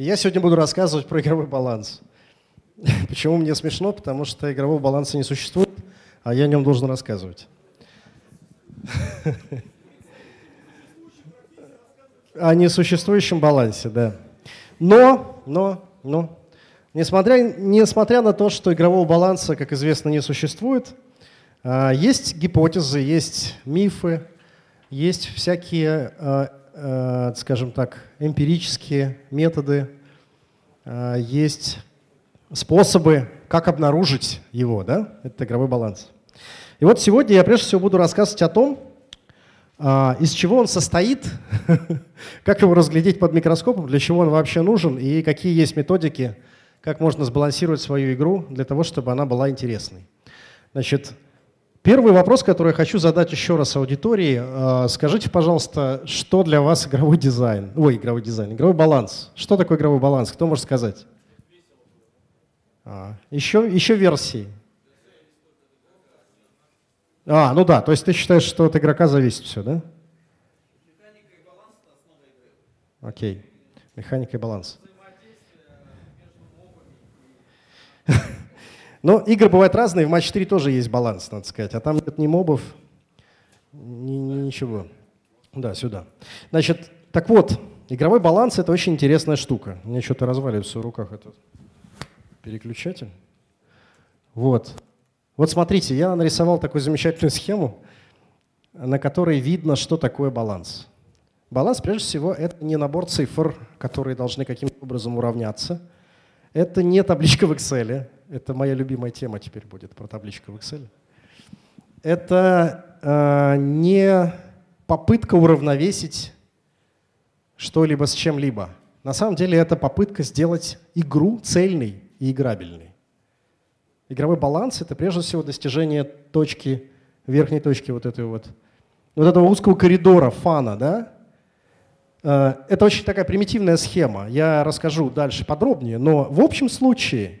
И я сегодня буду рассказывать про игровой баланс. Почему мне смешно? Потому что игрового баланса не существует, а я о нем должен рассказывать. О несуществующем балансе, да. Но, но, но, несмотря, несмотря на то, что игрового баланса, как известно, не существует, а, есть гипотезы, есть мифы, есть всякие, а, скажем так, эмпирические методы, есть способы, как обнаружить его, да, это игровой баланс. И вот сегодня я прежде всего буду рассказывать о том, из чего он состоит, как его разглядеть под микроскопом, для чего он вообще нужен и какие есть методики, как можно сбалансировать свою игру для того, чтобы она была интересной. Значит, Первый вопрос, который я хочу задать еще раз аудитории. А, скажите, пожалуйста, что для вас игровой дизайн? Ой, игровой дизайн, игровой баланс. Что такое игровой баланс? Кто может сказать? А, еще, еще версии. А, ну да, то есть ты считаешь, что от игрока зависит все, да? Окей, механика и баланс. Но игры бывают разные, в матч 4 тоже есть баланс, надо сказать. А там нет ни мобов, ни, ни ничего. Да, сюда. Значит, так вот, игровой баланс – это очень интересная штука. У меня что-то разваливается в руках этот переключатель. Вот. Вот смотрите, я нарисовал такую замечательную схему, на которой видно, что такое баланс. Баланс, прежде всего, это не набор цифр, которые должны каким-то образом уравняться. Это не табличка в Excel, это моя любимая тема теперь будет про табличку в Excel. Это э, не попытка уравновесить что-либо с чем-либо. На самом деле это попытка сделать игру цельной и играбельной. Игровой баланс — это прежде всего достижение точки, верхней точки вот этой вот, вот этого узкого коридора фана, да? Э, это очень такая примитивная схема. Я расскажу дальше подробнее, но в общем случае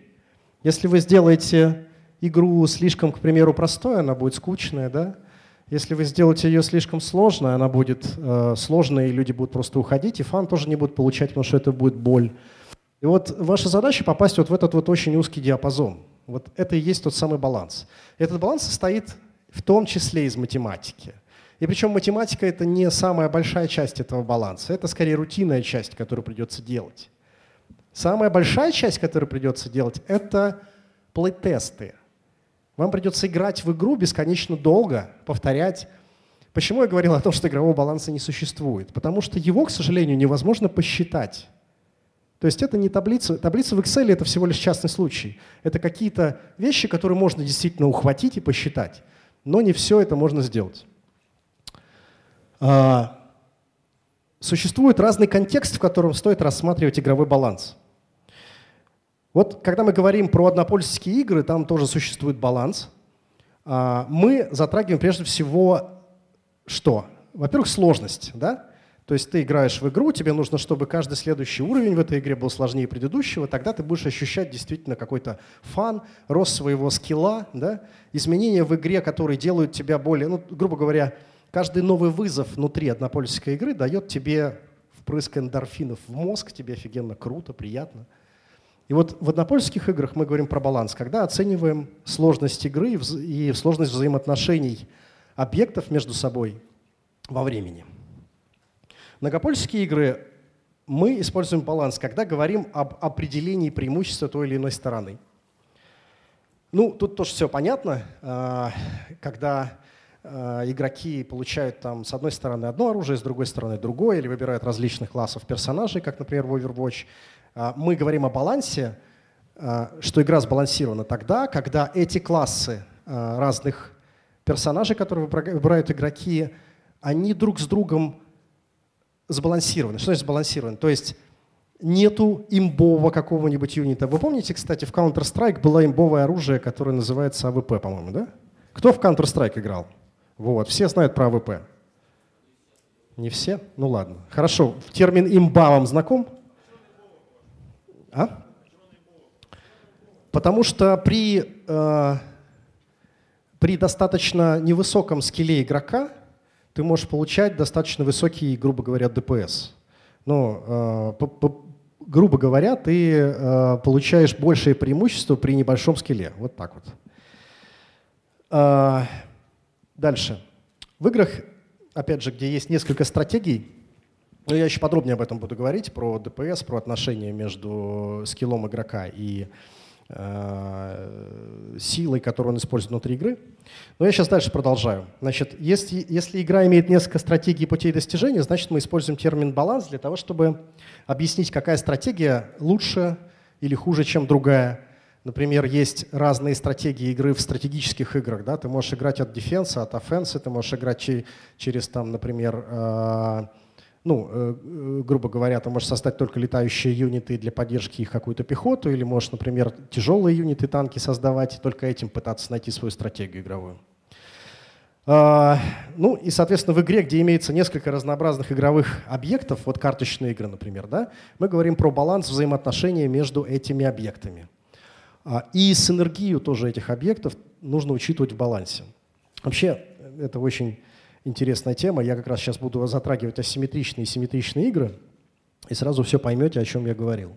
если вы сделаете игру слишком, к примеру, простой, она будет скучная, да? Если вы сделаете ее слишком сложной, она будет э, сложной, и люди будут просто уходить, и фан тоже не будет получать, потому что это будет боль. И вот ваша задача попасть вот в этот вот очень узкий диапазон. Вот это и есть тот самый баланс. Этот баланс состоит в том числе из математики. И причем математика это не самая большая часть этого баланса, это скорее рутинная часть, которую придется делать. Самая большая часть, которую придется делать, это плей-тесты. Вам придется играть в игру бесконечно долго, повторять. Почему я говорил о том, что игрового баланса не существует? Потому что его, к сожалению, невозможно посчитать. То есть это не таблица. Таблица в Excel — это всего лишь частный случай. Это какие-то вещи, которые можно действительно ухватить и посчитать. Но не все это можно сделать. А, существует разный контекст, в котором стоит рассматривать игровой баланс. Вот когда мы говорим про однопользовательские игры, там тоже существует баланс. А, мы затрагиваем прежде всего что? Во-первых, сложность, да? То есть ты играешь в игру, тебе нужно, чтобы каждый следующий уровень в этой игре был сложнее предыдущего, тогда ты будешь ощущать действительно какой-то фан, рост своего скилла, да? изменения в игре, которые делают тебя более, ну, грубо говоря, каждый новый вызов внутри однопользовательской игры дает тебе впрыск эндорфинов в мозг, тебе офигенно круто, приятно – и вот в однопольских играх мы говорим про баланс, когда оцениваем сложность игры и сложность взаимоотношений объектов между собой во времени. Многопольские игры мы используем баланс, когда говорим об определении преимущества той или иной стороны. Ну, тут тоже все понятно. А, когда игроки получают там с одной стороны одно оружие, с другой стороны другое, или выбирают различных классов персонажей, как, например, в Overwatch, а, мы говорим о балансе, а, что игра сбалансирована тогда, когда эти классы разных персонажей, которые выбирают игроки, они друг с другом сбалансированы. Что значит сбалансированы? То есть нету имбового какого-нибудь юнита. Вы помните, кстати, в Counter-Strike было имбовое оружие, которое называется AWP, по-моему, да? Кто в Counter-Strike играл? Вот, все знают про AWP. Не все? Ну ладно. Хорошо. Термин имба вам знаком? А? Потому что при, э, при достаточно невысоком скилле игрока ты можешь получать достаточно высокий, грубо говоря, DPS. Ну, э, грубо говоря, ты э, получаешь большее преимущество при небольшом скилле. Вот так вот. Дальше. В играх, опять же, где есть несколько стратегий, но я еще подробнее об этом буду говорить, про ДПС, про отношения между скиллом игрока и э, силой, которую он использует внутри игры. Но я сейчас дальше продолжаю. Значит, если, если игра имеет несколько стратегий и путей достижения, значит мы используем термин баланс для того, чтобы объяснить, какая стратегия лучше или хуже, чем другая. Например, есть разные стратегии игры в стратегических играх. Да? Ты можешь играть от дефенса, от офенса, ты можешь играть через, там, например, э, ну, э, э, грубо говоря, ты можешь создать только летающие юниты для поддержки их какую-то пехоту, или можешь, например, тяжелые юниты, танки создавать, только этим пытаться найти свою стратегию игровую. А, ну и, соответственно, в игре, где имеется несколько разнообразных игровых объектов, вот карточные игры, например, да, мы говорим про баланс взаимоотношения между этими объектами. А, и синергию тоже этих объектов нужно учитывать в балансе. Вообще, это очень интересная тема. Я как раз сейчас буду затрагивать асимметричные и симметричные игры, и сразу все поймете, о чем я говорил.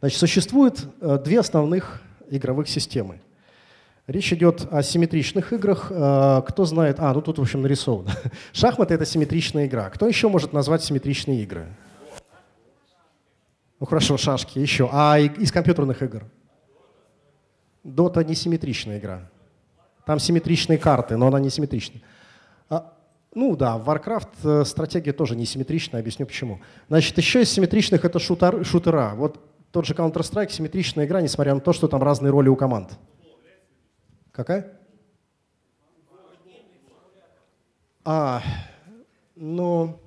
Значит, существует э, две основных игровых системы. Речь идет о симметричных играх. Э, кто знает... А, ну тут, в общем, нарисовано. Шахматы — это симметричная игра. Кто еще может назвать симметричные игры? Ну хорошо, шашки еще. А из компьютерных игр? Дота не симметричная игра. Там симметричные карты, но она не симметричная. А, ну да, Warcraft э, стратегия тоже не симметричная, объясню почему. Значит, еще из симметричных это шутер, шутера. Вот тот же Counter-Strike симметричная игра, несмотря на то, что там разные роли у команд. Какая? А, ну...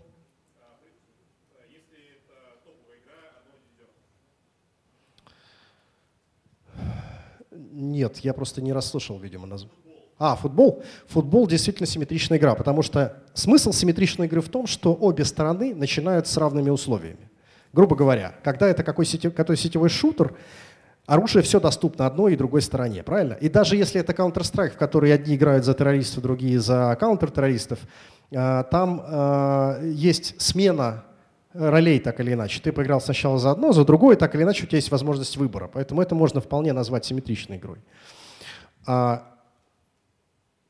Нет, я просто не расслышал, видимо, название. А, футбол. Футбол действительно симметричная игра, потому что смысл симметричной игры в том, что обе стороны начинают с равными условиями. Грубо говоря, когда это какой, сетев, какой сетевой шутер, оружие все доступно одной и другой стороне, правильно? И даже если это Counter-Strike, в который одни играют за террористов, другие за контртеррористов, э, там э, есть смена ролей так или иначе. Ты поиграл сначала за одно, за другое, так или иначе у тебя есть возможность выбора. Поэтому это можно вполне назвать симметричной игрой. А,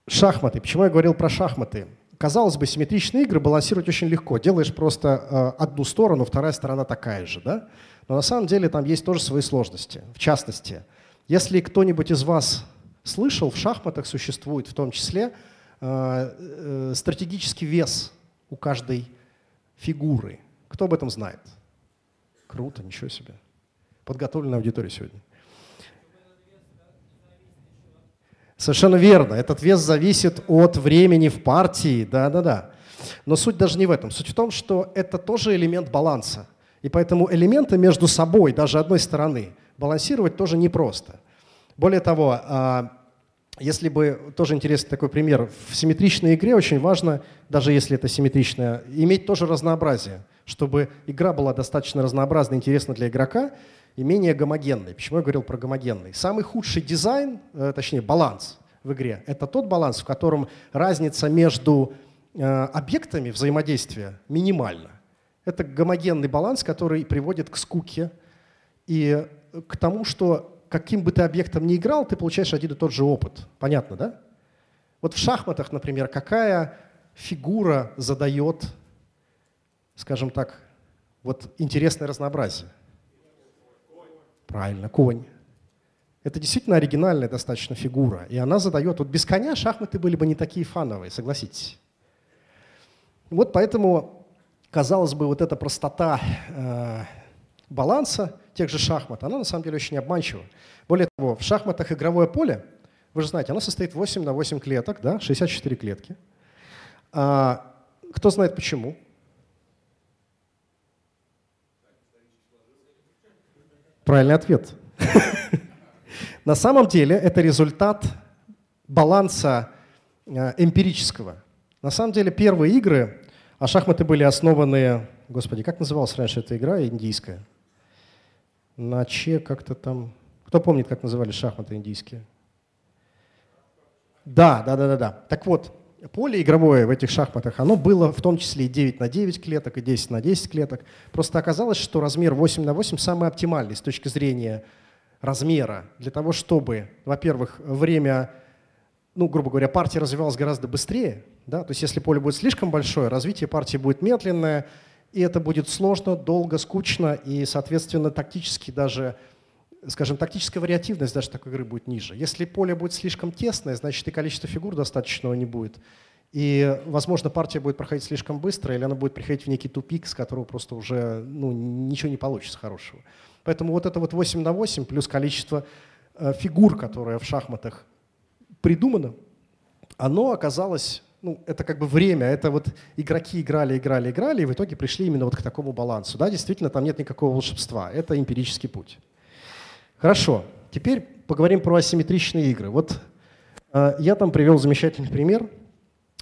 Шахматы. Почему я говорил про шахматы? Казалось бы, симметричные игры балансировать очень легко. Делаешь просто э, одну сторону, вторая сторона такая же, да? Но на самом деле там есть тоже свои сложности. В частности, если кто-нибудь из вас слышал, в шахматах существует в том числе э, э, стратегический вес у каждой фигуры. Кто об этом знает? Круто, ничего себе. Подготовленная аудитория сегодня. Совершенно верно. Этот вес зависит от времени в партии. Да-да-да. Но суть даже не в этом. Суть в том, что это тоже элемент баланса. И поэтому элементы между собой, даже одной стороны, балансировать тоже непросто. Более того, а, если бы, тоже интересный такой пример, в симметричной игре очень важно, даже если это симметричная, иметь тоже разнообразие, чтобы игра была достаточно разнообразной, интересна для игрока, и менее гомогенный. Почему я говорил про гомогенный? Самый худший дизайн, э, точнее баланс в игре, это тот баланс, в котором разница между э, объектами взаимодействия минимальна. Это гомогенный баланс, который приводит к скуке и к тому, что каким бы ты объектом ни играл, ты получаешь один и тот же опыт. Понятно, да? Вот в шахматах, например, какая фигура задает, скажем так, вот интересное разнообразие? Правильно, конь. Это действительно оригинальная достаточно фигура. И она задает... Вот без коня шахматы были бы не такие фановые, согласитесь. Вот поэтому, казалось бы, вот эта простота э, баланса тех же шахмат, она на самом деле очень обманчива. Более того, в шахматах игровое поле, вы же знаете, оно состоит 8 на 8 клеток, да, 64 клетки. А, кто знает почему? Правильный ответ. На самом деле это результат баланса э, эмпирического. На самом деле первые игры, а шахматы были основаны, господи, как называлась раньше эта игра индийская? На че как-то там... Кто помнит, как назывались шахматы индийские? Да, да, да, да, да. Так вот, поле игровое в этих шахматах, оно было в том числе и 9 на 9 клеток, и 10 на 10 клеток. Просто оказалось, что размер 8 на 8 самый оптимальный с точки зрения размера для того, чтобы, во-первых, время, ну, грубо говоря, партия развивалась гораздо быстрее. Да? То есть если поле будет слишком большое, развитие партии будет медленное, и это будет сложно, долго, скучно, и, соответственно, тактически даже скажем, тактическая вариативность даже такой игры будет ниже. Если поле будет слишком тесное, значит и количество фигур достаточного не будет. И, возможно, партия будет проходить слишком быстро, или она будет приходить в некий тупик, с которого просто уже ну, ничего не получится хорошего. Поэтому вот это вот 8 на 8 плюс количество э, фигур, которое в шахматах придумано, оно оказалось, ну, это как бы время, это вот игроки играли, играли, играли, и в итоге пришли именно вот к такому балансу. Да, действительно, там нет никакого волшебства, это эмпирический путь. Хорошо, теперь поговорим про асимметричные игры. Вот э, я там привел замечательный пример.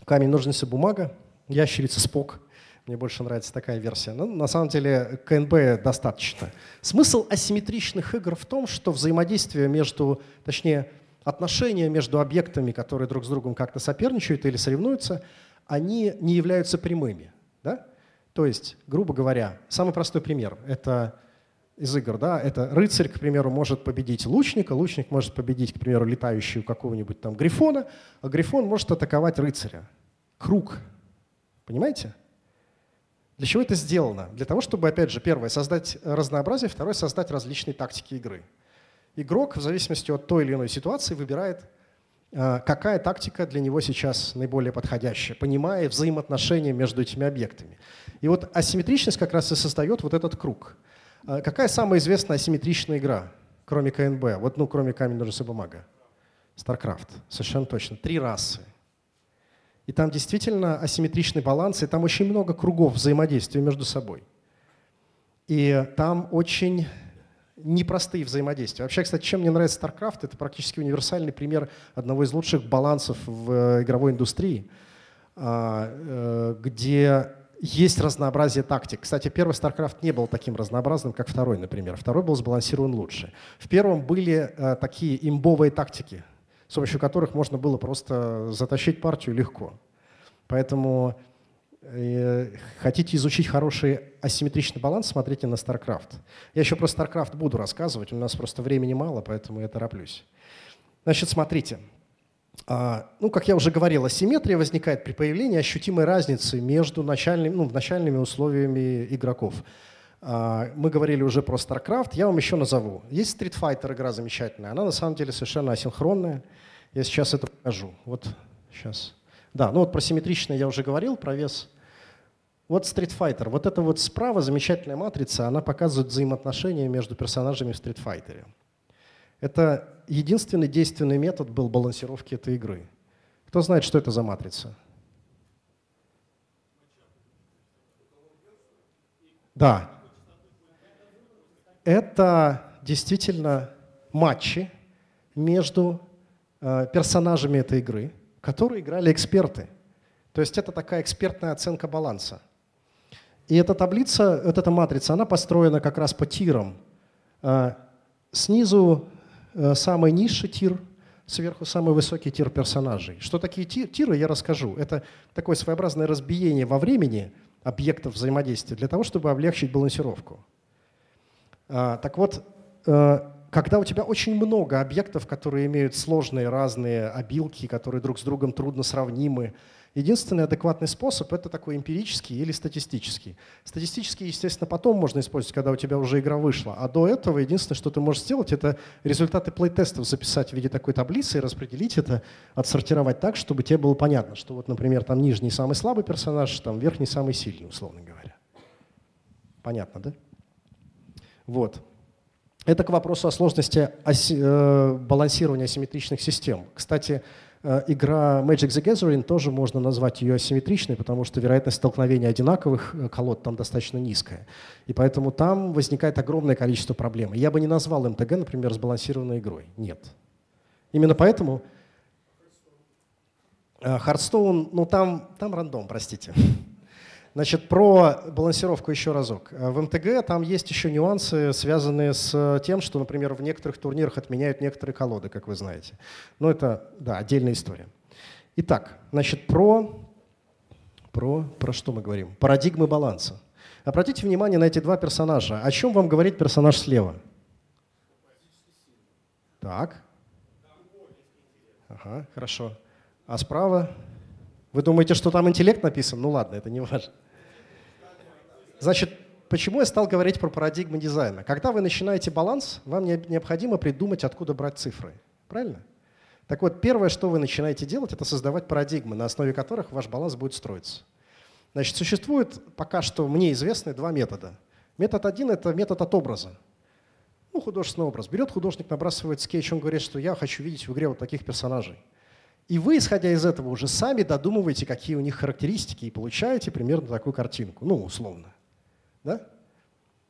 Камень, ножницы, бумага, ящерица, спок. Мне больше нравится такая версия. Но на самом деле КНБ достаточно. Смысл асимметричных игр в том, что взаимодействие между, точнее, отношения между объектами, которые друг с другом как-то соперничают или соревнуются, они не являются прямыми. Да? То есть, грубо говоря, самый простой пример – это из игр, да, это рыцарь, к примеру, может победить лучника, лучник может победить, к примеру, летающую какого-нибудь там грифона, а грифон может атаковать рыцаря. Круг. Понимаете? Для чего это сделано? Для того, чтобы, опять же, первое, создать разнообразие, второе, создать различные тактики игры. Игрок, в зависимости от той или иной ситуации, выбирает, а, какая тактика для него сейчас наиболее подходящая, понимая взаимоотношения между этими объектами. И вот асимметричность как раз и создает вот этот круг – какая самая известная асимметричная игра, кроме КНБ? Вот, ну, кроме камень, ножницы, бумага. StarCraft, совершенно точно. Три расы. И там действительно асимметричный баланс, и там очень много кругов взаимодействия между собой. И там очень непростые взаимодействия. Вообще, кстати, чем мне нравится StarCraft, это практически универсальный пример одного из лучших балансов в э, игровой индустрии, а, э, где есть разнообразие тактик. Кстати, первый StarCraft не был таким разнообразным, как второй, например. Второй был сбалансирован лучше. В первом были э, такие имбовые тактики, с помощью которых можно было просто затащить партию легко. Поэтому э, хотите изучить хороший асимметричный баланс, смотрите на StarCraft. Я еще про StarCraft буду рассказывать, у нас просто времени мало, поэтому я тороплюсь. Значит, смотрите. А, ну, как я уже говорил, асимметрия возникает при появлении ощутимой разницы между начальными, ну, начальными условиями игроков. А, мы говорили уже про StarCraft, я вам еще назову. Есть Street Fighter игра замечательная, она на самом деле совершенно асинхронная. Я сейчас это покажу. Вот сейчас. Да, ну вот про симметричное я уже говорил, про вес. Вот Street Fighter. Вот эта вот справа замечательная матрица, она показывает взаимоотношения между персонажами в Street Fighter. Это единственный действенный метод был балансировки этой игры. Кто знает, что это за матрица? Да. Это действительно матчи между э, персонажами этой игры, которые играли эксперты. То есть это такая экспертная оценка баланса. И эта таблица, вот эта матрица, она построена как раз по тирам. Э, снизу самый низший тир, сверху самый высокий тир персонажей. Что такие тиры, я расскажу. Это такое своеобразное разбиение во времени объектов взаимодействия для того, чтобы облегчить балансировку. А, так вот, э, когда у тебя очень много объектов, которые имеют сложные разные обилки, которые друг с другом трудно сравнимы, Единственный адекватный способ – это такой эмпирический или статистический. Статистический, естественно, потом можно использовать, когда у тебя уже игра вышла. А до этого единственное, что ты можешь сделать, это результаты плей-тестов записать в виде такой таблицы и распределить это, отсортировать так, чтобы тебе было понятно, что вот, например, там нижний самый слабый персонаж, там верхний самый сильный, условно говоря. Понятно, да? Вот. Это к вопросу о сложности оси, э, балансирования асимметричных систем. Кстати, игра Magic the Gathering тоже можно назвать ее асимметричной, потому что вероятность столкновения одинаковых э, колод там достаточно низкая. И поэтому там возникает огромное количество проблем. Я бы не назвал МТГ, например, сбалансированной игрой. Нет. Именно поэтому Хардстоун, э, ну там, там рандом, простите. Значит, про балансировку еще разок. Э, в МТГ там есть еще нюансы, связанные с тем, что, например, в некоторых турнирах отменяют некоторые колоды, как вы знаете. Но это, да, отдельная история. Итак, значит, про, про, про что мы говорим? Парадигмы баланса. Обратите внимание на эти два персонажа. О чем вам говорит персонаж слева? Так. Ага, хорошо. А справа? Вы думаете, что там интеллект написан? Ну ладно, это не важно. Значит, почему я стал говорить про парадигмы дизайна? Когда вы начинаете баланс, вам необходимо придумать, откуда брать цифры. Правильно? Так вот, первое, что вы начинаете делать, это создавать парадигмы, на основе которых ваш баланс будет строиться. Значит, существует пока что мне известны два метода. Метод один – это метод от образа. Ну, художественный образ. Берет художник, набрасывает скетч, он говорит, что я хочу видеть в игре вот таких персонажей. И вы, исходя из этого, уже сами додумываете, какие у них характеристики, и получаете примерно такую картинку. Ну, условно. Да?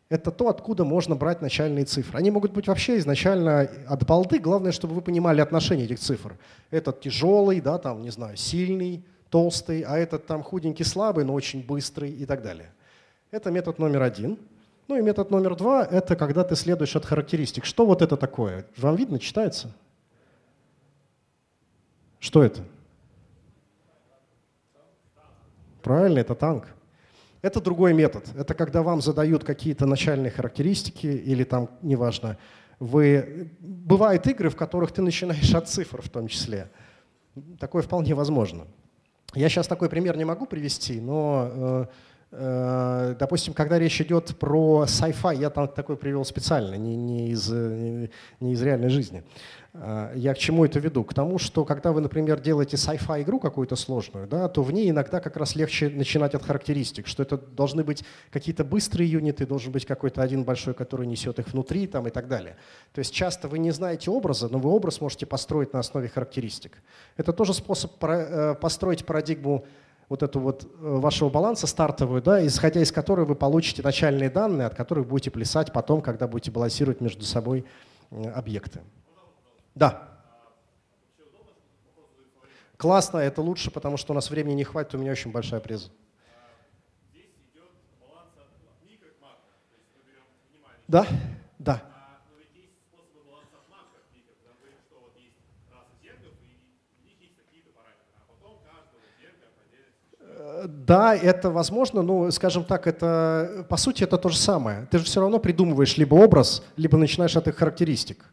Это то, откуда можно брать начальные цифры. Они могут быть вообще изначально от балды. Главное, чтобы вы понимали отношение этих цифр. Этот тяжелый, да, там, не знаю, сильный, толстый, а этот там худенький, слабый, но очень быстрый и так далее. Это метод номер один. Ну и метод номер два – это когда ты следуешь от характеристик. Что вот это такое? Вам видно, читается? Что это? Правильно, это танк. Это другой метод. Это когда вам задают какие-то начальные характеристики или там, неважно, вы... Бывают игры, в которых ты начинаешь от цифр в том числе. Такое вполне возможно. Я сейчас такой пример не могу привести, но, э, допустим, когда речь идет про sci-fi, я там такой привел специально, не, не, из, не из реальной жизни. Э, я к чему это веду? К тому, что когда вы, например, делаете sci-fi игру какую-то сложную, да, то в ней иногда как раз легче начинать от характеристик, что это должны быть какие-то быстрые юниты, должен быть какой-то один большой, который несет их внутри там, и так далее. То есть часто вы не знаете образа, но вы образ можете построить на основе характеристик. Это тоже способ э, построить парадигму вот эту вот э, вашего баланса стартовую, да, исходя из которой вы получите начальные данные, от которых будете плясать потом, когда будете балансировать между собой объекты. Да. Классно, это лучше, потому что у нас времени не хватит, у меня очень большая преза. Да, да. Да, это возможно, но, скажем так, это, по сути, это то же самое. Ты же все равно придумываешь либо образ, либо начинаешь от их характеристик.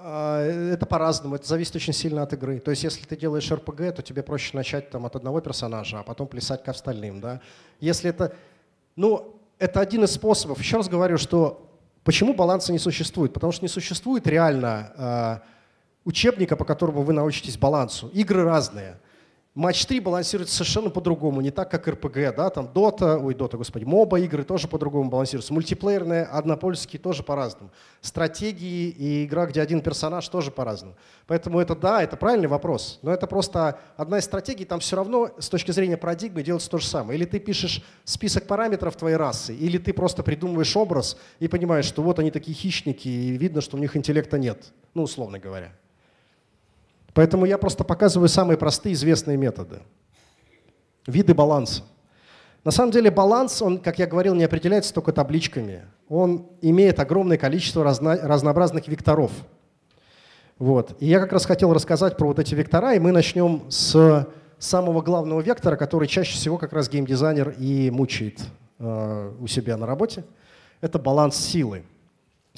Это по-разному, это зависит очень сильно от игры. То есть, если ты делаешь РПГ, то тебе проще начать там, от одного персонажа, а потом плясать к остальным. Да? Если это, ну, это один из способов. Еще раз говорю, что почему баланса не существует? Потому что не существует реально э, учебника, по которому вы научитесь балансу. Игры разные. Матч 3 балансируется совершенно по-другому, не так, как РПГ, да, там Dota, ой, Dota, господи, моба игры тоже по-другому балансируются, мультиплеерные, однопольские тоже по-разному, стратегии и игра, где один персонаж тоже по-разному. Поэтому это да, это правильный вопрос, но это просто одна из стратегий, там все равно с точки зрения парадигмы делается то же самое. Или ты пишешь список параметров твоей расы, или ты просто придумываешь образ и понимаешь, что вот они такие хищники, и видно, что у них интеллекта нет, ну, условно говоря. Поэтому я просто показываю самые простые известные методы. Виды баланса. На самом деле баланс, он, как я говорил, не определяется только табличками. Он имеет огромное количество разно, разнообразных векторов. Вот. И я как раз хотел рассказать про вот эти вектора, и мы начнем с самого главного вектора, который чаще всего как раз геймдизайнер и мучает э, у себя на работе. Это баланс силы.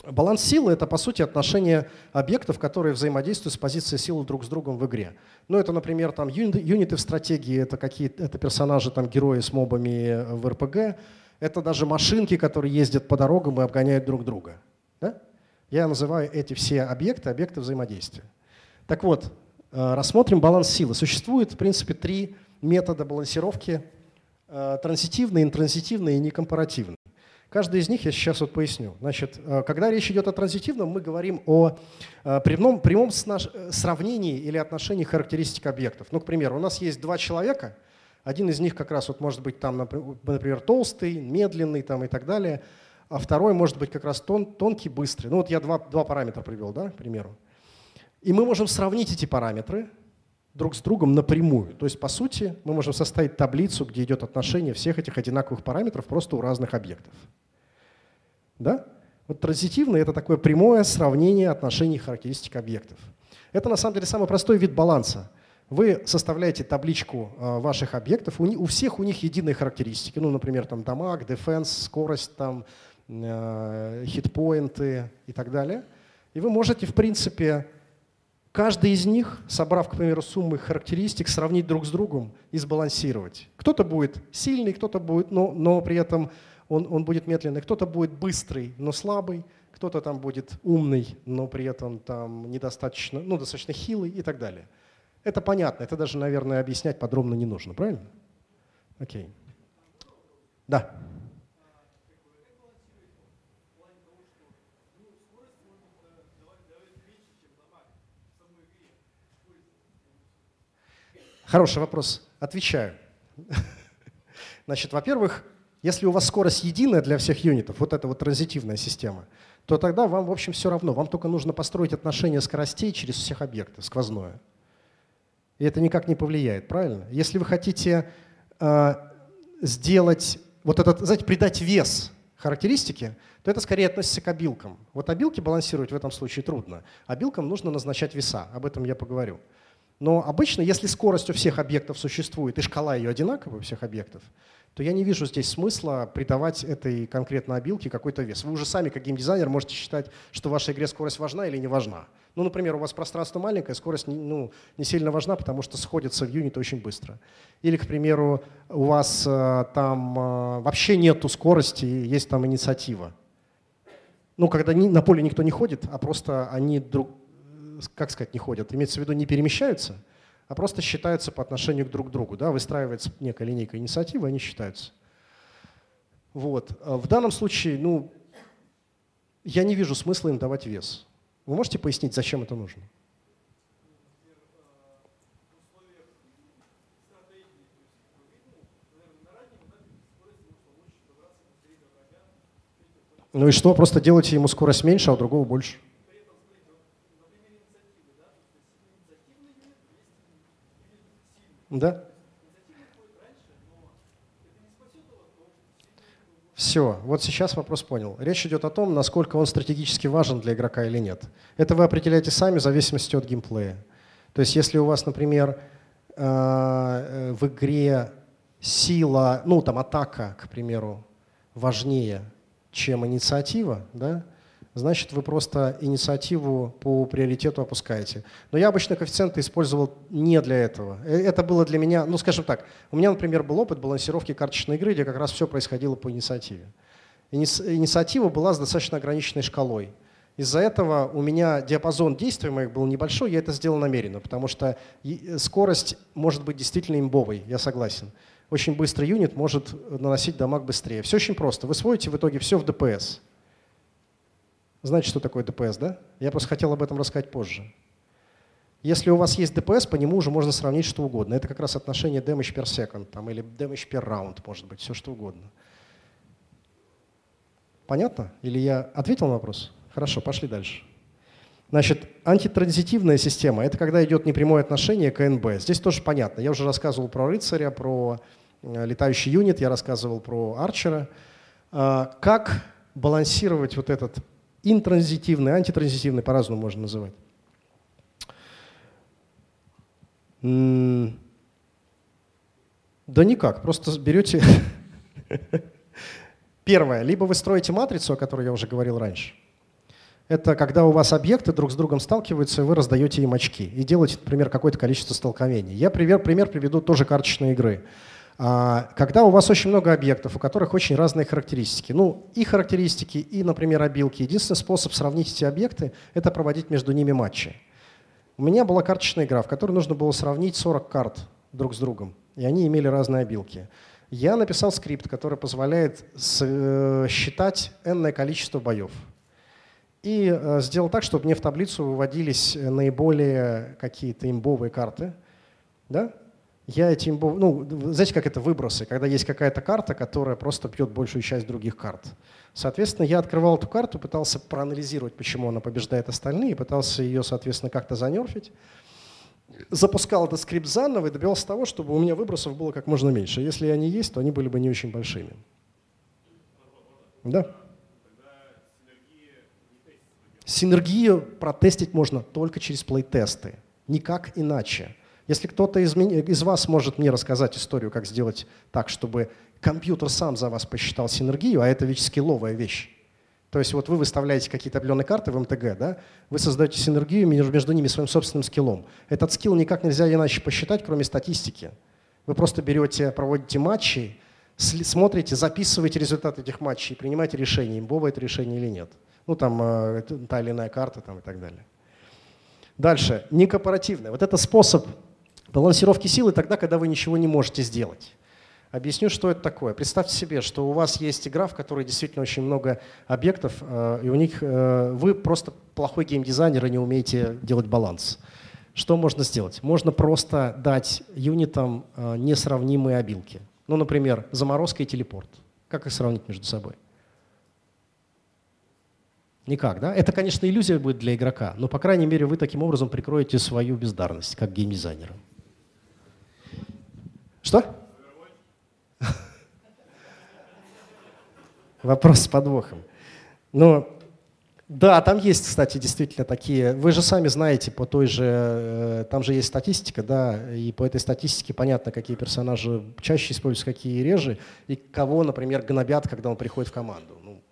Баланс силы – это, по сути, отношение объектов, которые взаимодействуют с позицией силы друг с другом в игре. Ну, это, например, там юниты в стратегии, это, какие это персонажи, там, герои с мобами в РПГ, это даже машинки, которые ездят по дорогам и обгоняют друг друга. Да? Я называю эти все объекты объекты взаимодействия. Так вот, э, рассмотрим баланс силы. Существует, в принципе, три метода балансировки э, – транзитивный, интранзитивный и некомпаративный. Каждый из них я сейчас вот поясню. Значит, э, когда речь идет о транзитивном, мы говорим о э, прямом, прямом э, сравнении или отношении характеристик объектов. Ну, к примеру, у нас есть два человека, один из них как раз вот может быть там, например, толстый, медленный там и так далее, а второй может быть как раз тон, тонкий, быстрый. Ну вот я два, два параметра привел, да, к примеру. И мы можем сравнить эти параметры друг с другом напрямую. То есть, по сути, мы можем составить таблицу, где идет отношение всех этих одинаковых параметров просто у разных объектов. Да? Вот транзитивно это такое прямое сравнение отношений характеристик объектов. Это на самом деле самый простой вид баланса. Вы составляете табличку э, ваших объектов, у, у всех у них единые характеристики, ну, например, там дамаг, дефенс, скорость, там, э, хитпоинты и так далее. И вы можете, в принципе, каждый из них, собрав, к примеру, суммы характеристик, сравнить друг с другом и сбалансировать. Кто-то будет сильный, кто-то будет, но, но при этом он, он будет медленный, кто-то будет быстрый, но слабый, кто-то там будет умный, но при этом там недостаточно, ну, достаточно хилый и так далее. Это понятно, это даже, наверное, объяснять подробно не нужно, правильно? Окей. Да. Хороший вопрос. Отвечаю. Значит, во-первых, если у вас скорость единая для всех юнитов, вот эта вот транзитивная система, то тогда вам, в общем, все равно. Вам только нужно построить отношение скоростей через всех объектов, сквозное. И это никак не повлияет, правильно? Если вы хотите э, сделать, вот этот, знаете, придать вес характеристике, то это скорее относится к обилкам. Вот обилки балансировать в этом случае трудно. Обилкам нужно назначать веса, об этом я поговорю. Но обычно, если скорость у всех объектов существует и шкала ее одинаковая у всех объектов, то я не вижу здесь смысла придавать этой конкретной обилке какой-то вес. Вы уже сами, как геймдизайнер, можете считать, что в вашей игре скорость важна или не важна. Ну, например, у вас пространство маленькое, скорость ну, не сильно важна, потому что сходится в юнит очень быстро. Или, к примеру, у вас э, там э, вообще нету скорости, есть там инициатива. Ну, когда ни, на поле никто не ходит, а просто они друг, как сказать, не ходят, имеется в виду, не перемещаются – а просто считаются по отношению к друг другу. Да? Выстраивается некая линейка инициативы, они считаются. Вот. А в данном случае, ну, я не вижу смысла им давать вес. Вы можете пояснить, зачем это нужно? Ну и что, просто делайте ему скорость меньше, а у другого больше. Да? Все, вот сейчас вопрос понял. Речь идет о том, насколько он стратегически важен для игрока или нет. Это вы определяете сами в зависимости от геймплея. То есть если у вас, например, э, э, в игре сила, ну там атака, к примеру, важнее, чем инициатива, да, значит вы просто инициативу по приоритету опускаете. Но я обычно коэффициенты использовал не для этого. Э, это было для меня, ну скажем так, у меня, например, был опыт балансировки карточной игры, где как раз все происходило по инициативе. Инициатива была с достаточно ограниченной шкалой. Из-за этого у меня диапазон действий моих был небольшой, я это сделал намеренно, потому что э, скорость может быть действительно имбовой, я согласен. Очень быстрый юнит может наносить дамаг быстрее. Все очень просто. Вы сводите в итоге все в ДПС. Знаете, что такое ДПС, да? Я просто хотел об этом рассказать позже. Если у вас есть ДПС, по нему уже можно сравнить что угодно. Это как раз отношение damage per second там, или damage per round, может быть, все что угодно. Понятно? Или я ответил на вопрос? Хорошо, пошли дальше. Значит, антитранзитивная система – это когда идет непрямое отношение к НБ. Здесь тоже понятно. Я уже рассказывал про рыцаря, про э, летающий юнит, я рассказывал про арчера. А, как балансировать вот этот интранзитивный, антитранзитивный, по-разному можно называть. Да никак, просто берете... Первое, либо вы строите матрицу, о которой я уже говорил раньше. Это когда у вас объекты друг с другом сталкиваются, и вы раздаете им очки. И делаете, например, какое-то количество столкновений. Я пример, пример приведу тоже карточной игры. А, когда у вас очень много объектов, у которых очень разные характеристики, ну и характеристики, и, например, обилки, единственный способ сравнить эти объекты – это проводить между ними матчи. У меня была карточная игра, в которой нужно было сравнить 40 карт друг с другом, и они имели разные обилки. Я написал скрипт, который позволяет э, считать энное количество боев. И э, сделал так, чтобы мне в таблицу выводились наиболее какие-то имбовые карты. Да? Я этим, ну, знаете, как это выбросы, когда есть какая-то карта, которая просто пьет большую часть других карт. Соответственно, я открывал эту карту, пытался проанализировать, почему она побеждает остальные, пытался ее, соответственно, как-то занерфить. запускал этот скрипт заново и добивался того, чтобы у меня выбросов было как можно меньше. Если они есть, то они были бы не очень большими. Да. Синергию протестить можно только через плейтесты, никак иначе. Если кто-то из, меня, из вас может мне рассказать историю, как сделать так, чтобы компьютер сам за вас посчитал синергию, а это ведь скилловая вещь. То есть вот вы выставляете какие-то определенные карты в МТГ, да? вы создаете синергию между, ними своим собственным скиллом. Этот скилл никак нельзя иначе посчитать, кроме статистики. Вы просто берете, проводите матчи, смотрите, записываете результаты этих матчей, принимаете решение, имбово это решение или нет. Ну там э, та или иная карта там, и так далее. Дальше, некооперативное. Вот это способ балансировки силы тогда, когда вы ничего не можете сделать. Объясню, что это такое. Представьте себе, что у вас есть игра, в которой действительно очень много объектов, э, и у них э, вы просто плохой геймдизайнер и не умеете делать баланс. Что можно сделать? Можно просто дать юнитам э, несравнимые обилки. Ну, например, заморозка и телепорт. Как их сравнить между собой? Никак, да? Это, конечно, иллюзия будет для игрока, но, по крайней мере, вы таким образом прикроете свою бездарность, как геймдизайнера. Что? Вопрос с подвохом. Ну, да, там есть, кстати, действительно такие. Вы же сами знаете по той же, э, там же есть статистика, да, и по этой статистике понятно, какие персонажи чаще используются, какие реже, и кого, например, гнобят, когда он приходит в команду. Ну,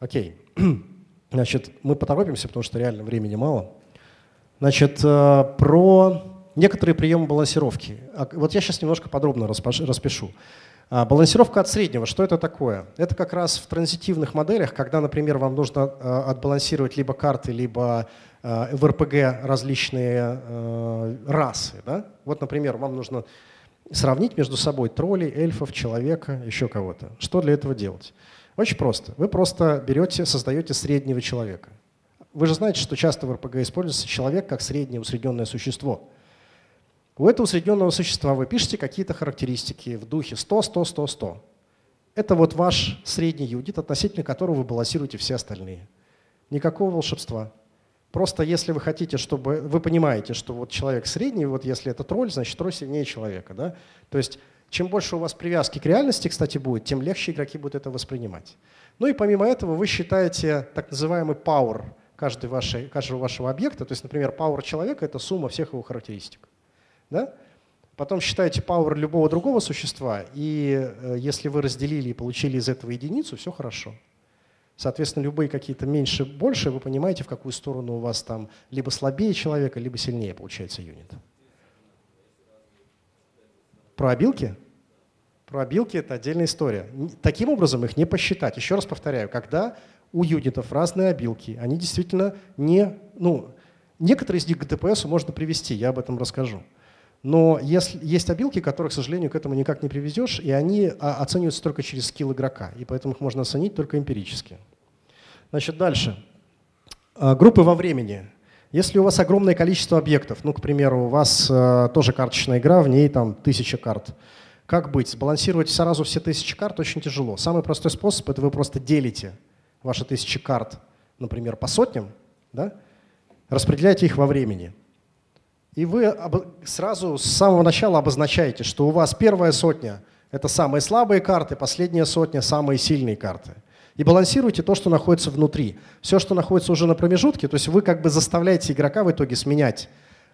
окей. Значит, мы поторопимся, потому что реально времени мало. Значит, э, про некоторые приемы балансировки. А, вот я сейчас немножко подробно распишу. А, балансировка от среднего, что это такое? Это как раз в транзитивных моделях, когда, например, вам нужно а, отбалансировать либо карты, либо в РПГ различные расы. Да? Вот, например, вам нужно сравнить между собой троллей, эльфов, человека, еще кого-то. Что для этого делать? Очень просто. Вы просто берете, создаете среднего человека. Вы же знаете, что часто в РПГ используется человек как среднее усредненное существо. У этого усредненного существа вы пишете какие-то характеристики в духе 100, 100, 100, 100. Это вот ваш средний юдит, относительно которого вы балансируете все остальные. Никакого волшебства. Просто если вы хотите, чтобы... Вы понимаете, что вот человек средний, вот если это тролль, значит тролль сильнее человека. Да? То есть чем больше у вас привязки к реальности, кстати, будет, тем легче игроки будут это воспринимать. Ну и помимо этого вы считаете так называемый power каждой вашей, каждого вашего объекта. То есть, например, power человека – это сумма всех его характеристик. Да? Потом считаете power любого другого существа, и э, если вы разделили и получили из этого единицу, все хорошо. Соответственно, любые какие-то меньше, больше, вы понимаете, в какую сторону у вас там либо слабее человека, либо сильнее получается юнит. Про обилки? Про обилки – это отдельная история. Таким образом их не посчитать. Еще раз повторяю, когда у юнитов разные обилки, они действительно не… Ну, некоторые из них к ДПС можно привести, я об этом расскажу. Но если, есть обилки, которых, к сожалению, к этому никак не привезешь, и они а, оцениваются только через скилл игрока, и поэтому их можно оценить только эмпирически. Значит, дальше. А, группы во времени. Если у вас огромное количество объектов, ну, к примеру, у вас э, тоже карточная игра, в ней там тысяча карт, как быть? Сбалансировать сразу все тысячи карт очень тяжело. Самый простой способ – это вы просто делите ваши тысячи карт, например, по сотням, да? распределяете их во времени – и вы сразу с самого начала обозначаете, что у вас первая сотня – это самые слабые карты, последняя сотня – самые сильные карты. И балансируйте то, что находится внутри. Все, что находится уже на промежутке, то есть вы как бы заставляете игрока в итоге сменять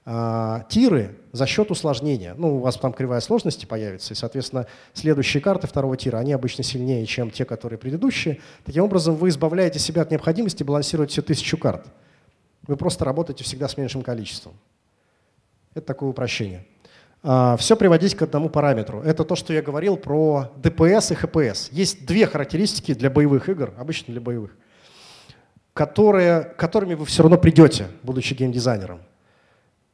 э, тиры за счет усложнения. Ну, у вас там кривая сложности появится, и, соответственно, следующие карты второго тира, они обычно сильнее, чем те, которые предыдущие. Таким образом, вы избавляете себя от необходимости балансировать все тысячу карт. Вы просто работаете всегда с меньшим количеством. Это такое упрощение. А, Все приводить к одному параметру. Это то, что я говорил про ДПС и ХПС. Есть две характеристики для боевых игр, обычно для боевых, которые, которыми вы все равно придете, будучи геймдизайнером.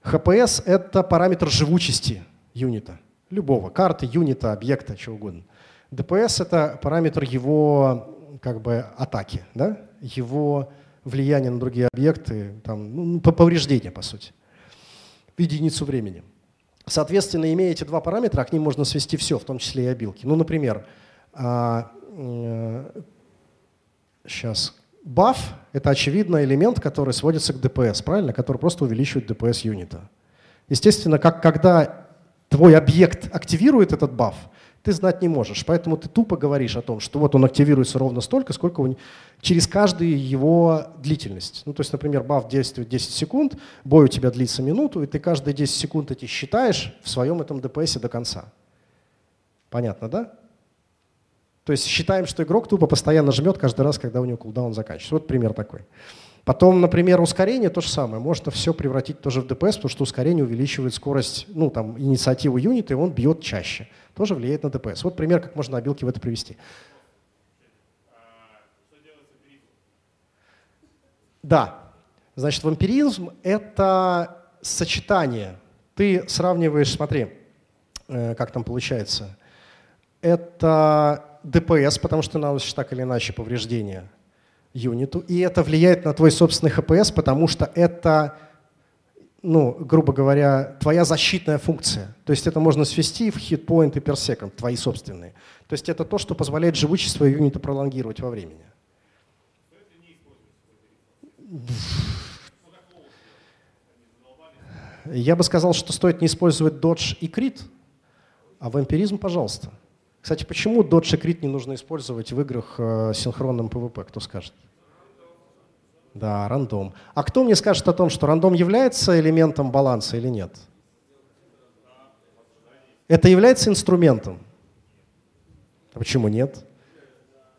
ХПС – это параметр живучести юнита, любого, карты, юнита, объекта, чего угодно. ДПС – это параметр его как бы атаки, да? его влияния на другие объекты, там, ну, повреждения, по сути единицу времени. Соответственно, имея эти два параметра, к ним можно свести все, в том числе и обилки. Ну, например, сейчас, Buff — это, очевидно, элемент, который сводится к ДПС, правильно? Который просто увеличивает ДПС юнита. Естественно, как, когда твой объект активирует этот баф, ты знать не можешь. Поэтому ты тупо говоришь о том, что вот он активируется ровно столько, сколько он, через каждую его длительность. Ну, то есть, например, баф действует 10 секунд, бой у тебя длится минуту, и ты каждые 10 секунд эти считаешь в своем этом ДПС до конца. Понятно, да? То есть считаем, что игрок тупо постоянно жмет каждый раз, когда у него кулдаун заканчивается. Вот пример такой. Потом, например, ускорение то же самое. Можно все превратить тоже в ДПС, потому что ускорение увеличивает скорость, ну, там, инициативу юнита, и он бьет чаще. Тоже влияет на ДПС. Вот пример, как можно обилки в это привести. Да. Значит, вампиризм — это сочетание. Ты сравниваешь, смотри, э, как там получается. Это ДПС, потому что наносишь так или иначе повреждения юниту, и это влияет на твой собственный ХПС, потому что это, ну, грубо говоря, твоя защитная функция. То есть это можно свести в хитпоинты per second, твои собственные. То есть это то, что позволяет живучесть твоего юнита пролонгировать во времени. Я бы сказал, что стоит не использовать Dodge и Crit, а вампиризм, пожалуйста. Кстати, почему Dodge и Crit не нужно использовать в играх э, синхронным PvP, кто скажет? Да, рандом. А кто мне скажет о том, что рандом является элементом баланса или нет? Это является инструментом. А почему нет?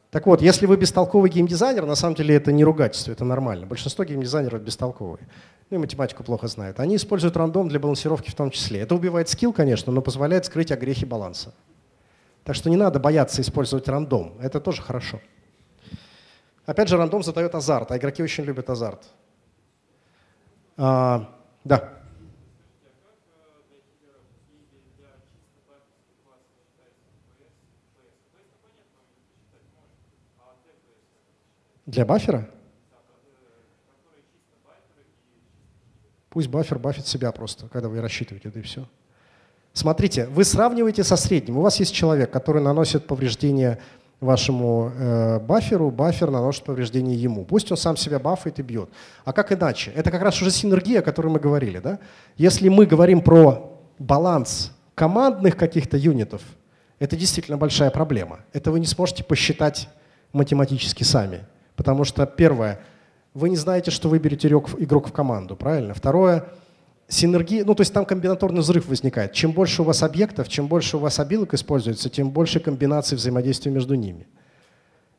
Так вот, если вы бестолковый геймдизайнер, на самом деле это не ругательство, это нормально. Большинство геймдизайнеров бестолковые. Ну и математику плохо знают. Они используют рандом для балансировки в том числе. Это убивает скилл, конечно, но позволяет скрыть огрехи баланса. Так что не надо бояться использовать рандом. Это тоже хорошо. Опять же, рандом задает азарт, а игроки очень любят азарт. А, да. Для бафера? Пусть бафер бафит себя просто, когда вы рассчитываете, да и все. Смотрите, вы сравниваете со средним. У вас есть человек, который наносит повреждения вашему э, баферу, бафер наносит повреждение ему. Пусть он сам себя бафает и бьет. А как иначе? Это как раз уже синергия, о которой мы говорили. Да? Если мы говорим про баланс командных каких-то юнитов, это действительно большая проблема. Это вы не сможете посчитать математически сами. Потому что, первое, вы не знаете, что выберете игрок в команду, правильно? Второе, синергия, ну то есть там комбинаторный взрыв возникает. Чем больше у вас объектов, чем больше у вас обилок используется, тем больше комбинаций взаимодействия между ними.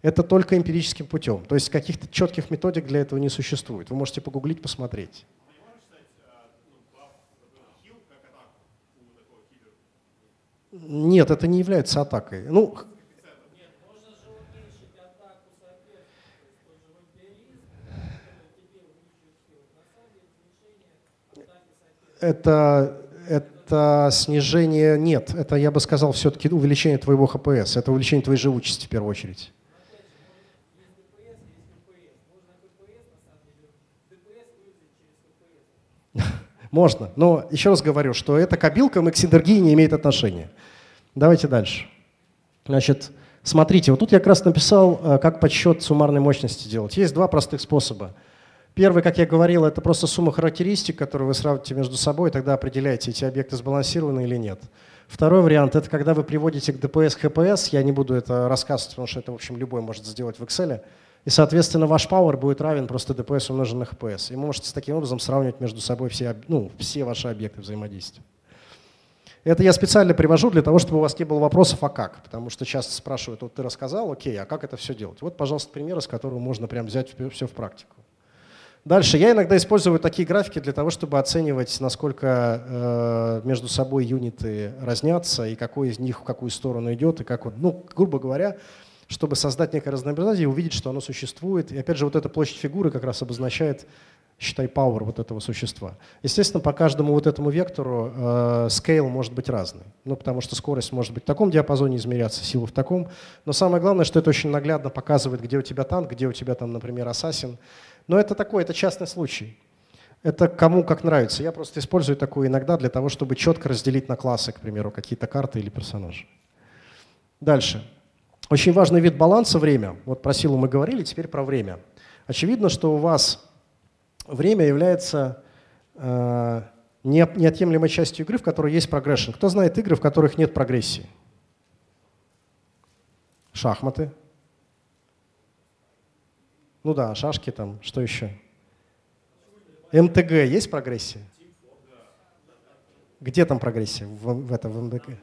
Это только эмпирическим путем. То есть каких-то четких методик для этого не существует. Вы можете погуглить, посмотреть. Нет, это не является атакой. Ну, это, это снижение, нет, это, я бы сказал, все-таки увеличение твоего ХПС, это увеличение твоей живучести в первую очередь. Можно, но еще раз говорю, что эта кабилка к синергии не имеет отношения. Давайте дальше. Значит, смотрите, вот тут я как раз написал, э, как подсчет суммарной мощности делать. Есть два простых способа – Первый, как я говорил, это просто сумма характеристик, которые вы сравните между собой, и тогда определяете, эти объекты сбалансированы или нет. Второй вариант – это когда вы приводите к ДПС, ХПС, я не буду это рассказывать, потому что это, в общем, любой может сделать в Excel, и, соответственно, ваш power будет равен просто ДПС умноженный на HPS. И вы можете таким образом сравнивать между собой все, ну, все ваши объекты взаимодействия. Это я специально привожу для того, чтобы у вас не было вопросов, а как? Потому что часто спрашивают, вот ты рассказал, окей, а как это все делать? Вот, пожалуйста, примеры, с которого можно прям взять все в практику. Дальше. Я иногда использую такие графики для того, чтобы оценивать, насколько э, между собой юниты разнятся и какой из них в какую сторону идет, и как он, ну, грубо говоря, чтобы создать некое разнообразие увидеть, что оно существует. И опять же, вот эта площадь фигуры как раз обозначает, считай, power вот этого существа. Естественно, по каждому вот этому вектору э, scale может быть разный. Ну, потому что скорость может быть в таком диапазоне измеряться, сила в таком. Но самое главное, что это очень наглядно показывает, где у тебя танк, где у тебя там, например, ассасин, но это такой, это частный случай. Это кому как нравится. Я просто использую такую иногда для того, чтобы четко разделить на классы, к примеру, какие-то карты или персонажи. Дальше. Очень важный вид баланса – время. Вот про силу мы говорили, теперь про время. Очевидно, что у вас время является э, неотъемлемой частью игры, в которой есть прогрессион. Кто знает игры, в которых нет прогрессии? Шахматы. Ну да, шашки там, что еще? МТГ есть прогрессия? Где там прогрессия в, в этом в МТГ?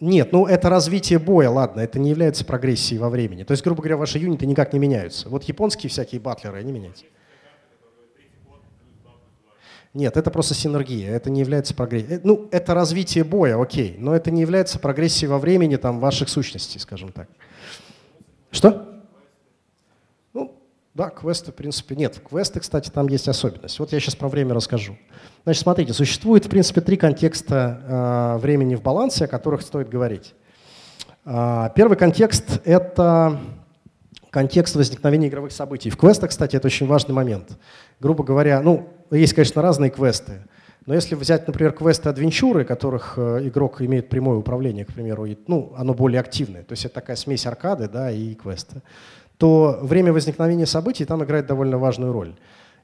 Нет, ну это развитие боя, ладно, это не является прогрессией во времени. То есть, грубо говоря, ваши юниты никак не меняются. Вот японские всякие батлеры, они меняются. Нет, это просто синергия, это не является прогрессией. Э, ну, это развитие боя, окей, но это не является прогрессией во времени там, ваших сущностей, скажем так. Что? Ну, да, квесты, в принципе, нет. Квесты, кстати, там есть особенность. Вот я сейчас про время расскажу. Значит, смотрите, существует, в принципе, три контекста э, времени в балансе, о которых стоит говорить. Э, первый контекст — это контекст возникновения игровых событий. В квестах, кстати, это очень важный момент. Грубо говоря, ну, есть, конечно, разные квесты, но если взять, например, квесты адвенчуры, которых э, игрок имеет прямое управление, к примеру, и, ну, оно более активное, то есть это такая смесь аркады да, и квеста, то время возникновения событий там играет довольно важную роль.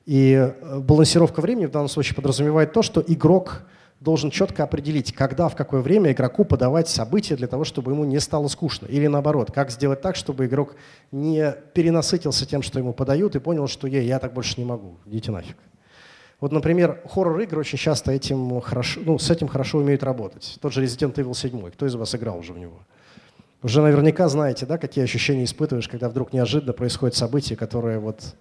И э, балансировка времени в данном случае подразумевает то, что игрок должен четко определить, когда, в какое время игроку подавать события для того, чтобы ему не стало скучно. Или наоборот, как сделать так, чтобы игрок не перенасытился тем, что ему подают, и понял, что я, я так больше не могу, идите нафиг. Вот, например, хоррор-игры очень часто этим хорошо, ну, с этим хорошо умеют работать. Тот же Resident Evil 7. Кто из вас играл уже в него? Уже наверняка знаете, да, какие ощущения испытываешь, когда вдруг неожиданно происходит событие, которое вот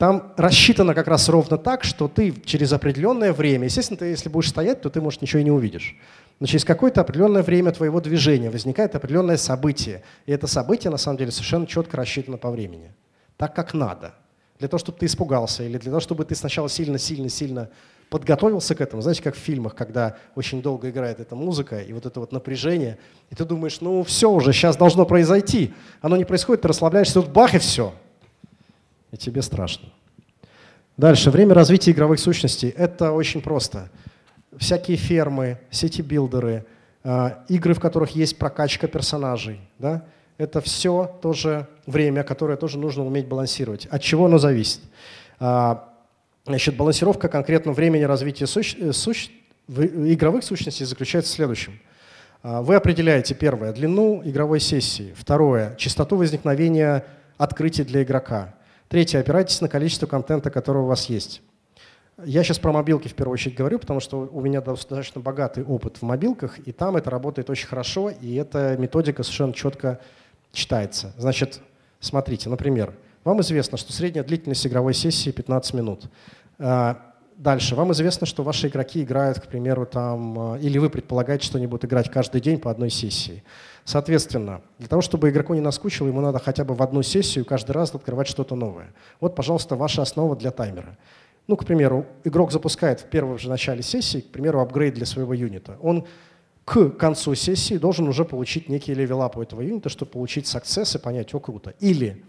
там рассчитано как раз ровно так, что ты через определенное время, естественно, ты если будешь стоять, то ты, может, ничего и не увидишь. Но через какое-то определенное время твоего движения возникает определенное событие. И это событие, на самом деле, совершенно четко рассчитано по времени. Так, как надо. Для того, чтобы ты испугался, или для того, чтобы ты сначала сильно-сильно-сильно подготовился к этому. Знаете, как в фильмах, когда очень долго играет эта музыка, и вот это вот напряжение, и ты думаешь, ну все уже, сейчас должно произойти. Оно не происходит, ты расслабляешься, тут бах, и все и тебе страшно. Дальше. Время развития игровых сущностей. Это очень просто. Всякие фермы, сети-билдеры, э, игры, в которых есть прокачка персонажей. Да? Это все тоже время, которое тоже нужно уметь балансировать. От чего оно зависит? А, значит, балансировка конкретно времени развития суще... Э, суще... игровых сущностей заключается в следующем. А, вы определяете, первое, длину игровой сессии. Второе, частоту возникновения открытий для игрока. Третье. Опирайтесь на количество контента, который у вас есть. Я сейчас про мобилки в первую очередь говорю, потому что у меня достаточно богатый опыт в мобилках, и там это работает очень хорошо, и эта методика совершенно четко читается. Значит, смотрите, например, вам известно, что средняя длительность игровой сессии 15 минут. А, дальше. Вам известно, что ваши игроки играют, к примеру, там, а, или вы предполагаете, что они будут играть каждый день по одной сессии. Соответственно, для того, чтобы игроку не наскучило, ему надо хотя бы в одну сессию каждый раз открывать что-то новое. Вот, пожалуйста, ваша основа для таймера. Ну, к примеру, игрок запускает в первом же начале сессии, к примеру, апгрейд для своего юнита. Он к концу сессии должен уже получить некий level-up у этого юнита, чтобы получить success и понять, о, круто. Или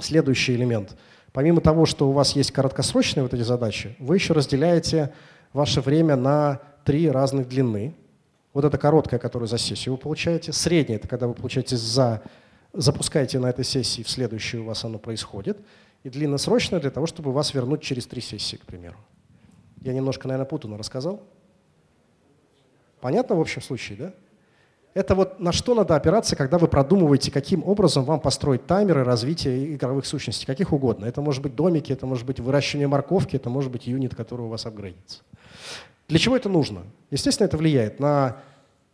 следующий элемент. Помимо того, что у вас есть короткосрочные вот эти задачи, вы еще разделяете ваше время на три разных длины. Вот это короткая, которую за сессию вы получаете. Средняя – это когда вы получаете за, запускаете на этой сессии, в следующую у вас оно происходит. И длинносрочная для того, чтобы вас вернуть через три сессии, к примеру. Я немножко, наверное, путанно рассказал. Понятно в общем случае, да? Это вот на что надо опираться, когда вы продумываете, каким образом вам построить таймеры развития игровых сущностей, каких угодно. Это может быть домики, это может быть выращивание морковки, это может быть юнит, который у вас апгрейдится. Для чего это нужно? Естественно, это влияет на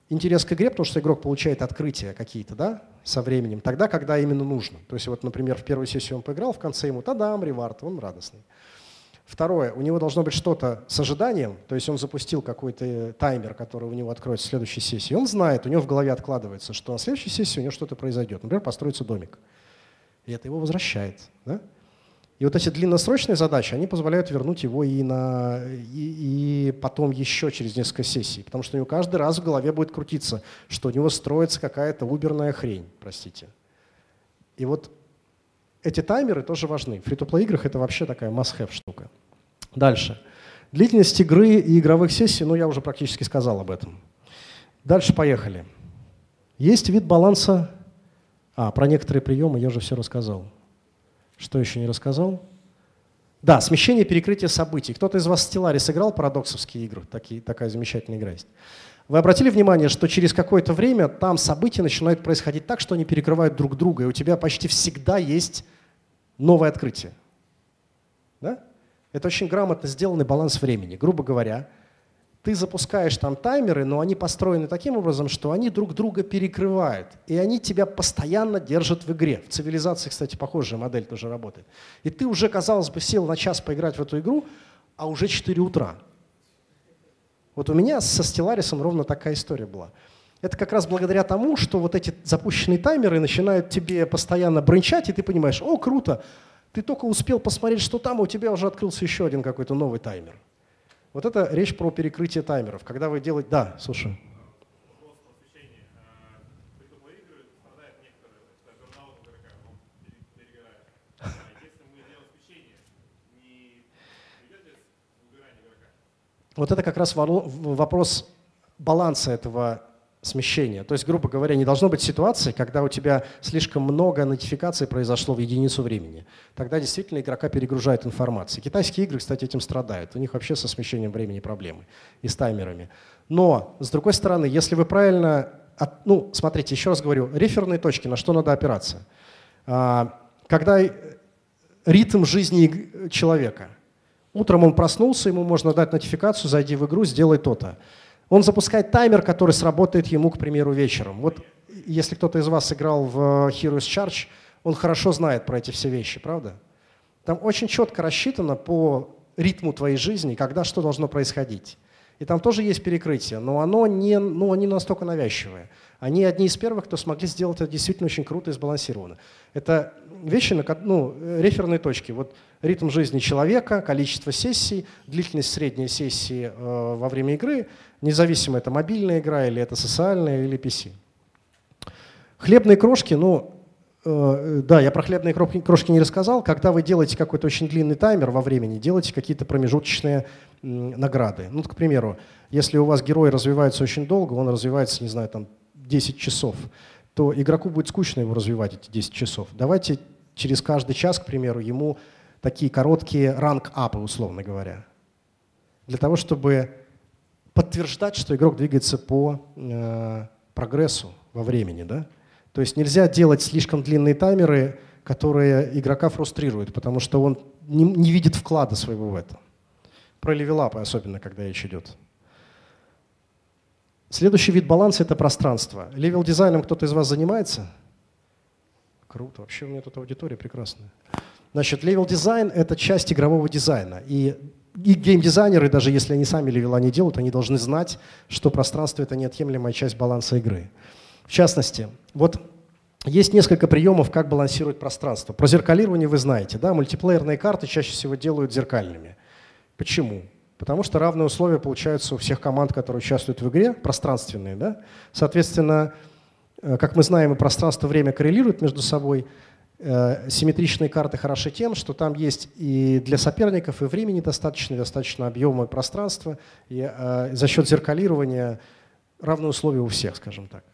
интерес к игре, потому что игрок получает открытия какие-то, да, со временем, тогда, когда именно нужно. То есть вот, например, в первую сессию он поиграл, в конце ему тадам, ревард, он радостный. Второе, у него должно быть что-то с ожиданием, то есть он запустил какой-то таймер, который у него откроется в следующей сессии. Он знает, у него в голове откладывается, что на следующей сессии у него что-то произойдет. Например, построится домик. И это его возвращает. Да? И вот эти длинносрочные задачи, они позволяют вернуть его и, на, и, и потом еще через несколько сессий, потому что у него каждый раз в голове будет крутиться, что у него строится какая-то уберная хрень, простите. И вот эти таймеры тоже важны. В фри-то-плей играх это вообще такая must-have штука. Дальше. Длительность игры и игровых сессий, ну я уже практически сказал об этом. Дальше поехали. Есть вид баланса... А, про некоторые приемы я уже все рассказал. Что еще не рассказал? Да, смещение перекрытия событий. Кто-то из вас в Stellaris сыграл парадоксовские игры? Такие, такая замечательная игра есть. Вы обратили внимание, что через какое-то время там события начинают происходить так, что они перекрывают друг друга, и у тебя почти всегда есть новое открытие. Да? Это очень грамотно сделанный баланс времени. Грубо говоря, ты запускаешь там таймеры, но они построены таким образом, что они друг друга перекрывают. И они тебя постоянно держат в игре. В цивилизации, кстати, похожая модель тоже работает. И ты уже, казалось бы, сел на час поиграть в эту игру, а уже 4 утра. Вот у меня со Stellaris ровно такая история была. Это как раз благодаря тому, что вот эти запущенные таймеры начинают тебе постоянно бренчать, и ты понимаешь, о, круто, ты только успел посмотреть, что там, а у тебя уже открылся еще один какой-то новый таймер. Вот это речь про перекрытие таймеров. Когда вы делаете... Да, слушай. Вот это как раз вопрос баланса этого смещения. То есть, грубо говоря, не должно быть ситуации, когда у тебя слишком много нотификаций произошло в единицу времени. Тогда действительно игрока перегружает информация. Китайские игры, кстати, этим страдают. У них вообще со смещением времени проблемы и с таймерами. Но, с другой стороны, если вы правильно... От, ну, смотрите, еще раз говорю, реферные точки, на что надо опираться. А, когда ритм жизни человека. Утром он проснулся, ему можно дать нотификацию, зайди в игру, сделай то-то. Он запускает таймер, который сработает ему, к примеру, вечером. Вот если кто-то из вас играл в Heroes Charge, он хорошо знает про эти все вещи, правда? Там очень четко рассчитано по ритму твоей жизни, когда что должно происходить. И там тоже есть перекрытие, но оно не, ну, не настолько навязчивое. Они одни из первых, кто смогли сделать это действительно очень круто и сбалансированно. Это вещи, ну, реферные точки. Вот ритм жизни человека, количество сессий, длительность средней сессии э, во время игры, независимо это мобильная игра или это социальная или PC. Хлебные крошки, ну, э, да, я про хлебные крошки не рассказал. Когда вы делаете какой-то очень длинный таймер во времени, делайте какие-то промежуточные награды. Ну, к примеру, если у вас герой развивается очень долго, он развивается, не знаю, там 10 часов, то игроку будет скучно его развивать эти 10 часов. Давайте через каждый час, к примеру, ему такие короткие ранг-апы, условно говоря, для того, чтобы подтверждать, что игрок двигается по э, прогрессу во времени. Да? То есть нельзя делать слишком длинные таймеры, которые игрока фрустрируют, потому что он не, не видит вклада своего в это. Про level-up ы особенно, когда речь идет. Следующий вид баланса – это пространство. Level-дизайном кто-то из вас занимается? Круто, вообще у меня тут аудитория прекрасная. Значит, level design – это часть игрового дизайна. И, и геймдизайнеры, даже если они сами level а не делают, они должны знать, что пространство – это неотъемлемая часть баланса игры. В частности, вот есть несколько приемов, как балансировать пространство. Про зеркалирование вы знаете, да? Мультиплеерные карты чаще всего делают зеркальными. Почему? Потому что равные условия получаются у всех команд, которые участвуют в игре, пространственные. Да? Соответственно, э, как мы знаем, и пространство и время коррелируют между собой. Э, симметричные карты хороши тем, что там есть и для соперников и времени достаточно, и достаточно объема и пространства, и э, за счет зеркалирования равные условия у всех, скажем так.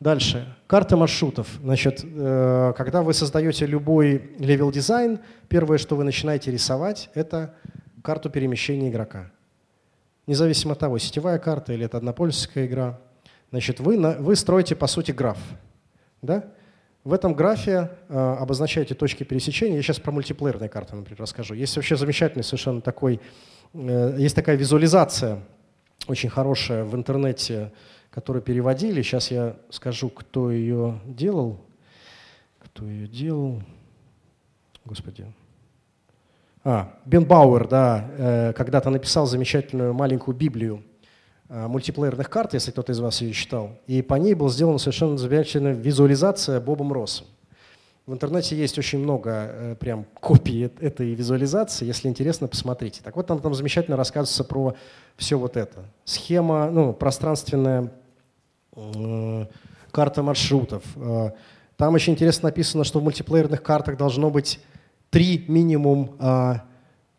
Дальше. Карта маршрутов. Значит, когда вы создаете любой level design, первое, что вы начинаете рисовать, это карту перемещения игрока. Независимо от того, сетевая карта или это однопользовательская игра. Значит, вы, на, вы строите, по сути, граф. Да? В этом графе э, обозначаете точки пересечения. Я сейчас про мультиплеерные карты, например, расскажу. Есть вообще замечательный совершенно такой, э, есть такая визуализация очень хорошая в интернете, которую переводили. Сейчас я скажу, кто ее делал. Кто ее делал? Господи, а, Бен Бауэр, да, э, когда-то написал замечательную маленькую Библию э, мультиплеерных карт, если кто-то из вас ее читал. И по ней была сделана совершенно замечательная визуализация Бобом Россом. В интернете есть очень много э, прям копий этой визуализации. Если интересно, посмотрите. Так вот, там, там замечательно рассказывается про все вот это. Схема, ну, пространственная э, карта маршрутов. Э, там очень интересно написано, что в мультиплеерных картах должно быть три минимум а,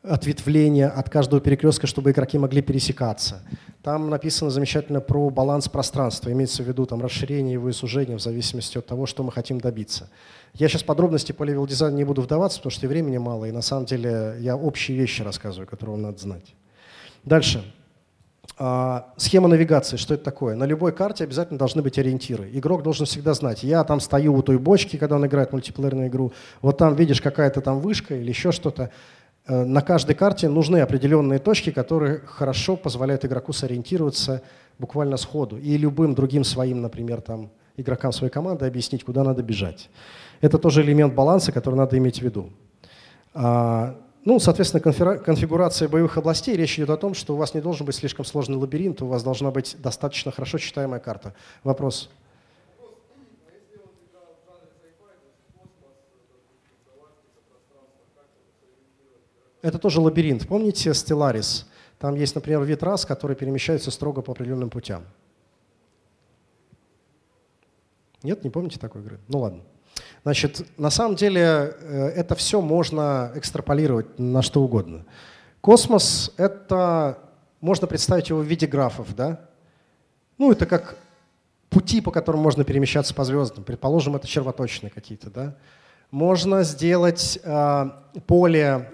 ответвления от каждого перекрестка, чтобы игроки могли пересекаться. Там написано замечательно про баланс пространства, имеется в виду там расширение его и сужение в зависимости от того, что мы хотим добиться. Я сейчас подробности по level дизайну не буду вдаваться, потому что времени мало, и на самом деле я общие вещи рассказываю, которые вам надо знать. Дальше. А, схема навигации, что это такое? На любой карте обязательно должны быть ориентиры. Игрок должен всегда знать, я там стою у той бочки, когда он играет мультиплеерную игру, вот там видишь какая-то там вышка или еще что-то. Э, на каждой карте нужны определенные точки, которые хорошо позволяют игроку сориентироваться буквально сходу. И любым другим своим, например, там, игрокам своей команды объяснить, куда надо бежать. Это тоже элемент баланса, который надо иметь в виду. Ну, соответственно, конфигурация боевых областей. Речь идет о том, что у вас не должен быть слишком сложный лабиринт, у вас должна быть достаточно хорошо читаемая карта. Вопрос? Это тоже лабиринт. Помните Stellaris? Там есть, например, вид рас, который перемещается строго по определенным путям. Нет, не помните такой игры? Ну ладно. Значит, на самом деле э, это все можно экстраполировать на что угодно. Космос — это, можно представить его в виде графов, да? Ну, это как пути, по которым можно перемещаться по звездам. Предположим, это червоточины какие-то, да? Можно сделать э, поле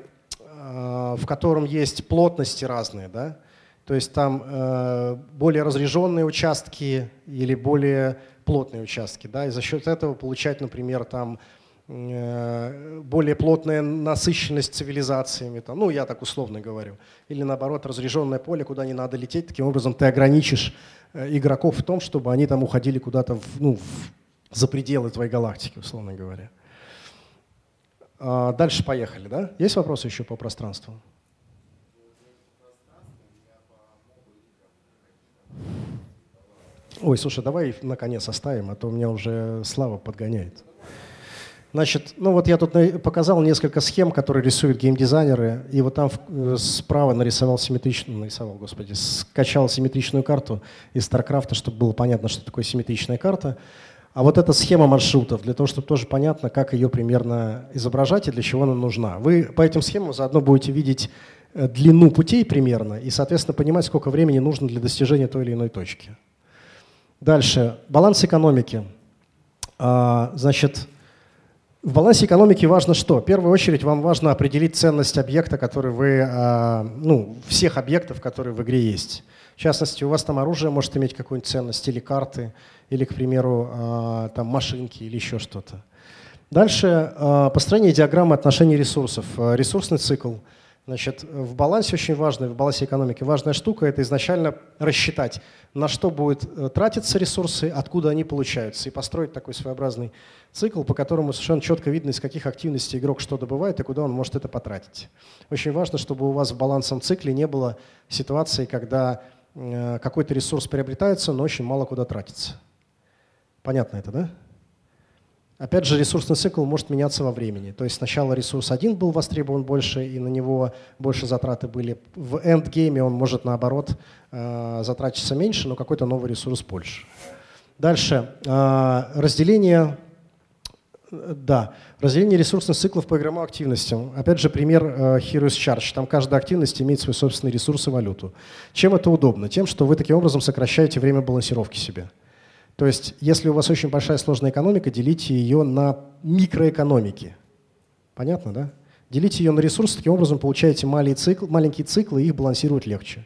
Э, в котором есть плотности разные, да, то есть там э, более разреженные участки или более плотные участки, да, и за счет этого получать, например, там э, более плотная насыщенность цивилизациями, там, ну, я так условно говорю, или наоборот, разреженное поле, куда не надо лететь, таким образом ты ограничишь игроков в том, чтобы они там уходили куда-то в, ну, в, за пределы твоей галактики, условно говоря. А, дальше поехали, да? Есть вопросы еще по пространству? Ой, слушай, давай наконец оставим, а то у меня уже Слава подгоняет. Значит, ну вот я тут показал несколько схем, которые рисуют геймдизайнеры, и вот там э, справа нарисовал симметричную, нарисовал, господи, скачал симметричную карту из StarCraft, чтобы было понятно, что такое симметричная карта. А вот эта схема маршрутов, для того, чтобы тоже понятно, как ее примерно изображать и для чего она нужна. Вы по этим схемам заодно будете видеть э, длину путей примерно и, соответственно, понимать, сколько времени нужно для достижения той или иной точки. Дальше. Баланс экономики. А, значит, в балансе экономики важно что? В первую очередь вам важно определить ценность объекта, который вы, а, ну, всех объектов, которые в игре есть. В частности, у вас там оружие может иметь какую-нибудь ценность или карты, или, к примеру, а, там машинки или еще что-то. Дальше построение диаграммы отношений ресурсов. Ресурсный цикл. Значит, в балансе очень важно, в балансе экономики важная штука – это изначально рассчитать, на что будут э, тратиться ресурсы, откуда они получаются, и построить такой своеобразный цикл, по которому совершенно четко видно, из каких активностей игрок что добывает и куда он может это потратить. Очень важно, чтобы у вас в балансовом цикле не было ситуации, когда э, какой-то ресурс приобретается, но очень мало куда тратится. Понятно это, да? Опять же, ресурсный цикл может меняться во времени. То есть сначала ресурс один был востребован больше, и на него больше затраты были. В эндгейме он может, наоборот, э, затратиться меньше, но какой-то новый ресурс больше. Дальше. Э, разделение да, разделение ресурсных циклов по игровым активностям. Опять же, пример э, Heroes Charge. Там каждая активность имеет свой собственный ресурс и валюту. Чем это удобно? Тем, что вы таким образом сокращаете время балансировки себе. То есть, если у вас очень большая сложная экономика, делите ее на микроэкономики. Понятно, да? Делите ее на ресурсы, таким образом получаете маленькие циклы, маленькие циклы и их балансировать легче.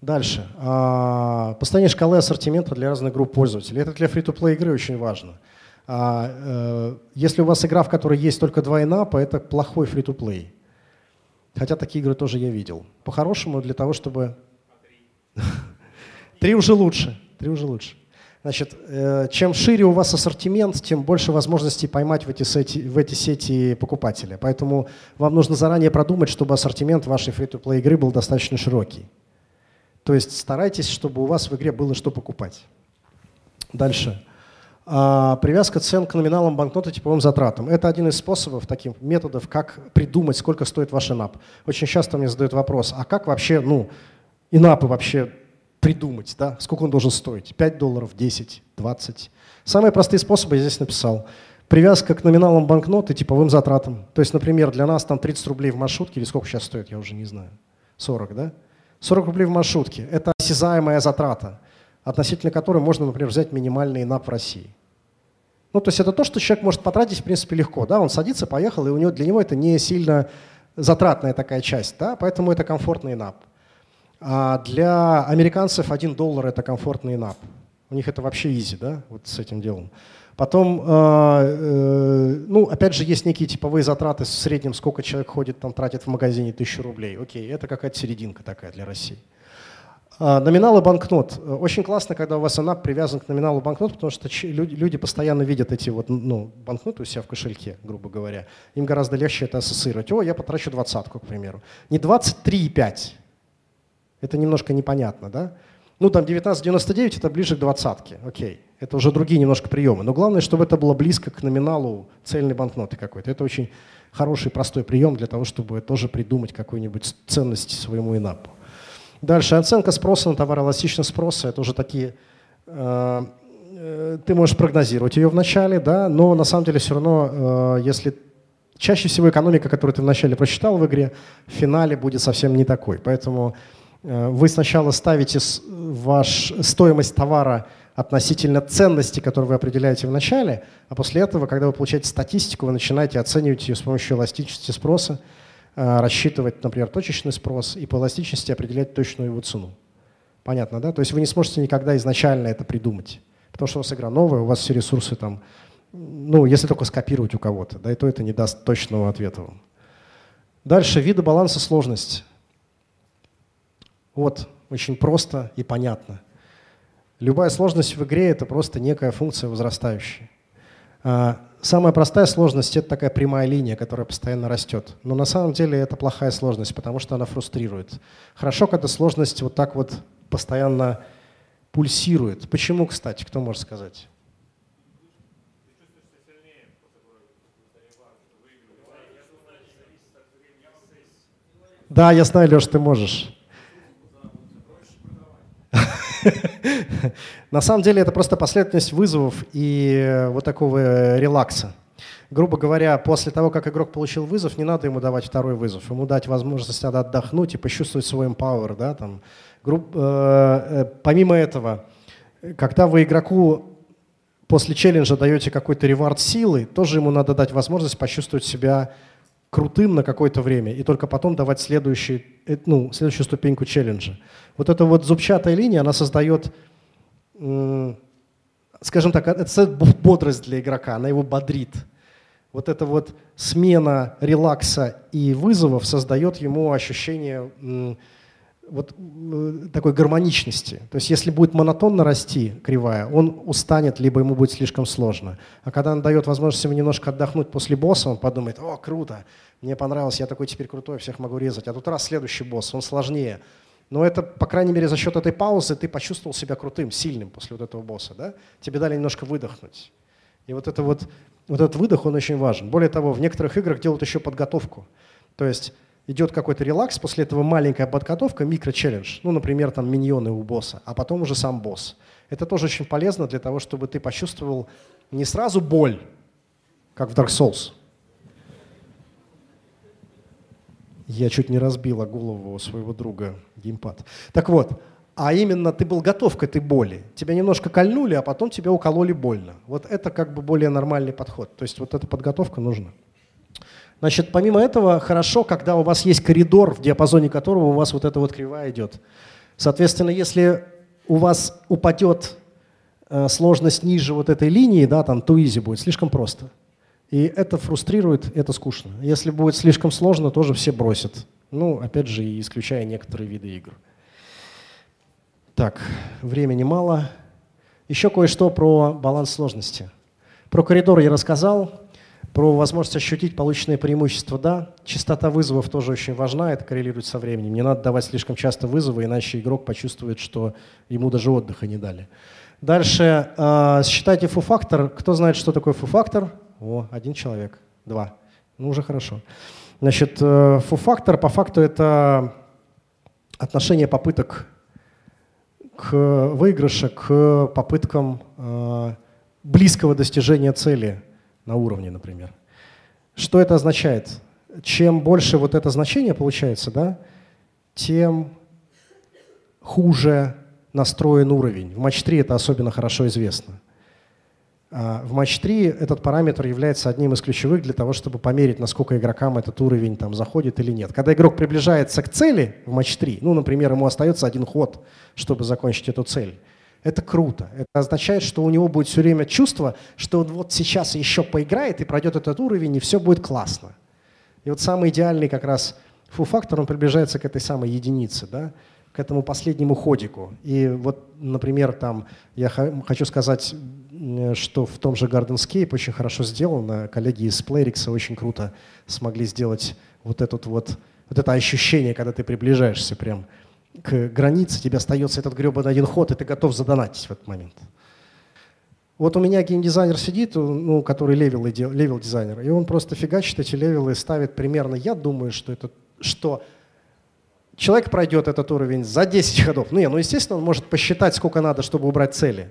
Дальше. А, построение шкалы ассортимента для разных групп пользователей. Это для фри-то-плей игры очень важно. А, э, если у вас игра, в которой есть только два инапа, это плохой фри-то-плей. Хотя такие игры тоже я видел. По-хорошему, для того, чтобы... Три уже лучше. Три уже лучше. Значит, э, чем шире у вас ассортимент, тем больше возможностей поймать в эти, сети, в эти сети покупателя. Поэтому вам нужно заранее продумать, чтобы ассортимент вашей free-to-play игры был достаточно широкий. То есть старайтесь, чтобы у вас в игре было что покупать. Дальше. А, привязка цен к номиналам банкноты типовым затратам. Это один из способов, таких методов, как придумать, сколько стоит ваш инап. Очень часто мне задают вопрос, а как вообще, ну, инапы вообще придумать, да, сколько он должен стоить, 5 долларов, 10, 20. Самые простые способы я здесь написал. Привязка к номиналам банкноты типовым затратам. То есть, например, для нас там 30 рублей в маршрутке, или сколько сейчас стоит, я уже не знаю. 40, да? 40 рублей в маршрутке – это осязаемая затрата, относительно которой можно, например, взять минимальный НАП в России. Ну, то есть это то, что человек может потратить, в принципе, легко. Да? Он садится, поехал, и у него, для него это не сильно затратная такая часть, да? поэтому это комфортный НАП. А для американцев 1 доллар – это комфортный НАП. У них это вообще изи, да, вот с этим делом. Потом, э, э, ну, опять же, есть некие типовые затраты в среднем, сколько человек ходит, там, тратит в магазине тысячу рублей. Окей, это какая-то серединка такая для России. А, номиналы банкнот. Очень классно, когда у вас она привязан к номиналу банкнот, потому что люди постоянно видят эти вот, ну, банкноты у себя в кошельке, грубо говоря. Им гораздо легче это ассоциировать. О, я потрачу двадцатку, к примеру. Не 23,5. Это немножко непонятно, да? Ну, там 19,99 это ближе к двадцатке, окей. Это уже другие немножко приемы. Но главное, чтобы это было близко к номиналу цельной банкноты какой-то. Это очень хороший, простой прием для того, чтобы тоже придумать какую-нибудь ценность своему инапу. Дальше оценка спроса на товар, эластичность спроса. Это уже такие... Э, э, ты можешь прогнозировать ее вначале, да, но на самом деле все равно, э, если чаще всего экономика, которую ты вначале прочитал в игре, в финале будет совсем не такой. Поэтому вы сначала ставите ваш, стоимость товара относительно ценности, которую вы определяете в начале, а после этого, когда вы получаете статистику, вы начинаете оценивать ее с помощью эластичности спроса, э, рассчитывать, например, точечный спрос и по эластичности определять точную его цену. Понятно, да? То есть вы не сможете никогда изначально это придумать, потому что у вас игра новая, у вас все ресурсы там, ну, если только скопировать у кого-то, да, и то это не даст точного ответа вам. Дальше, виды баланса сложность. Вот, очень просто и понятно. Любая сложность в игре – это просто некая функция возрастающая. А, самая простая сложность – это такая прямая линия, которая постоянно растет. Но на самом деле это плохая сложность, потому что она фрустрирует. Хорошо, когда сложность вот так вот постоянно пульсирует. Почему, кстати, кто может сказать? Да, я знаю, Леш, ты можешь. На самом деле это просто последовательность вызовов и вот такого релакса. Грубо говоря, после того, как игрок получил вызов, не надо ему давать второй вызов. Ему дать возможность надо отдохнуть и почувствовать свой empower. Да, там. Груб, э, э, помимо этого, когда вы игроку после челленджа даете какой-то ревард силы, тоже ему надо дать возможность почувствовать себя крутым на какое-то время и только потом давать следующий, э, ну, следующую ступеньку челленджа. Вот эта вот зубчатая линия, она создает, скажем так, это бодрость для игрока, она его бодрит. Вот эта вот смена релакса и вызовов создает ему ощущение вот такой гармоничности. То есть если будет монотонно расти кривая, он устанет, либо ему будет слишком сложно. А когда он дает возможность ему немножко отдохнуть после босса, он подумает, о, круто, мне понравилось, я такой теперь крутой, всех могу резать. А тут раз следующий босс, он сложнее. Но это, по крайней мере, за счет этой паузы ты почувствовал себя крутым, сильным после вот этого босса. Да? Тебе дали немножко выдохнуть. И вот, это вот, вот этот выдох, он очень важен. Более того, в некоторых играх делают еще подготовку. То есть идет какой-то релакс, после этого маленькая подготовка, микро-челлендж, ну, например, там миньоны у босса, а потом уже сам босс. Это тоже очень полезно для того, чтобы ты почувствовал не сразу боль, как в Dark Souls. Я чуть не разбила голову своего друга геймпад. Так вот, а именно ты был готов к этой боли. Тебя немножко кольнули, а потом тебя укололи больно. Вот это как бы более нормальный подход. То есть вот эта подготовка нужна. Значит, помимо этого, хорошо, когда у вас есть коридор, в диапазоне которого у вас вот эта вот кривая идет. Соответственно, если у вас упадет э, сложность ниже вот этой линии, да, там easy будет, слишком просто. И это фрустрирует, это скучно. Если будет слишком сложно, тоже все бросят. Ну, опять же, исключая некоторые виды игр. Так, времени мало. Еще кое-что про баланс сложности. Про коридор я рассказал. Про возможность ощутить полученные преимущества, да. Частота вызовов тоже очень важна, это коррелирует со временем. Не надо давать слишком часто вызовы, иначе игрок почувствует, что ему даже отдыха не дали. Дальше э, считайте фу-фактор. Кто знает, что такое фу-фактор? О, один человек, два. Ну, уже хорошо. Значит, э, фу-фактор по факту это отношение попыток к выигрыше к попыткам э, близкого достижения цели на уровне, например. Что это означает? Чем больше вот это значение получается, да, тем хуже настроен уровень. В матч 3 это особенно хорошо известно. А, в матч 3 этот параметр является одним из ключевых для того, чтобы померить, насколько игрокам этот уровень там заходит или нет. Когда игрок приближается к цели в матч 3, ну, например, ему остается один ход, чтобы закончить эту цель, это круто. Это означает, что у него будет все время чувство, что он вот сейчас еще поиграет и пройдет этот уровень, и все будет классно. И вот самый идеальный как раз фу-фактор, он приближается к этой самой единице, да, к этому последнему ходику. И вот, например, там я хочу сказать, что в том же Gardenscape очень хорошо сделано. Коллеги из Playrix очень круто смогли сделать вот, этот вот, вот это ощущение, когда ты приближаешься прям к границе, тебе остается этот гребаный один ход, и ты готов задонатить в этот момент. Вот у меня геймдизайнер сидит, ну, который level, level дизайнер, и он просто фигачит эти level ы ставит примерно, я думаю, что это, что человек пройдет этот уровень за 10 ходов. Ну, не, ну, естественно, он может посчитать, сколько надо, чтобы убрать цели.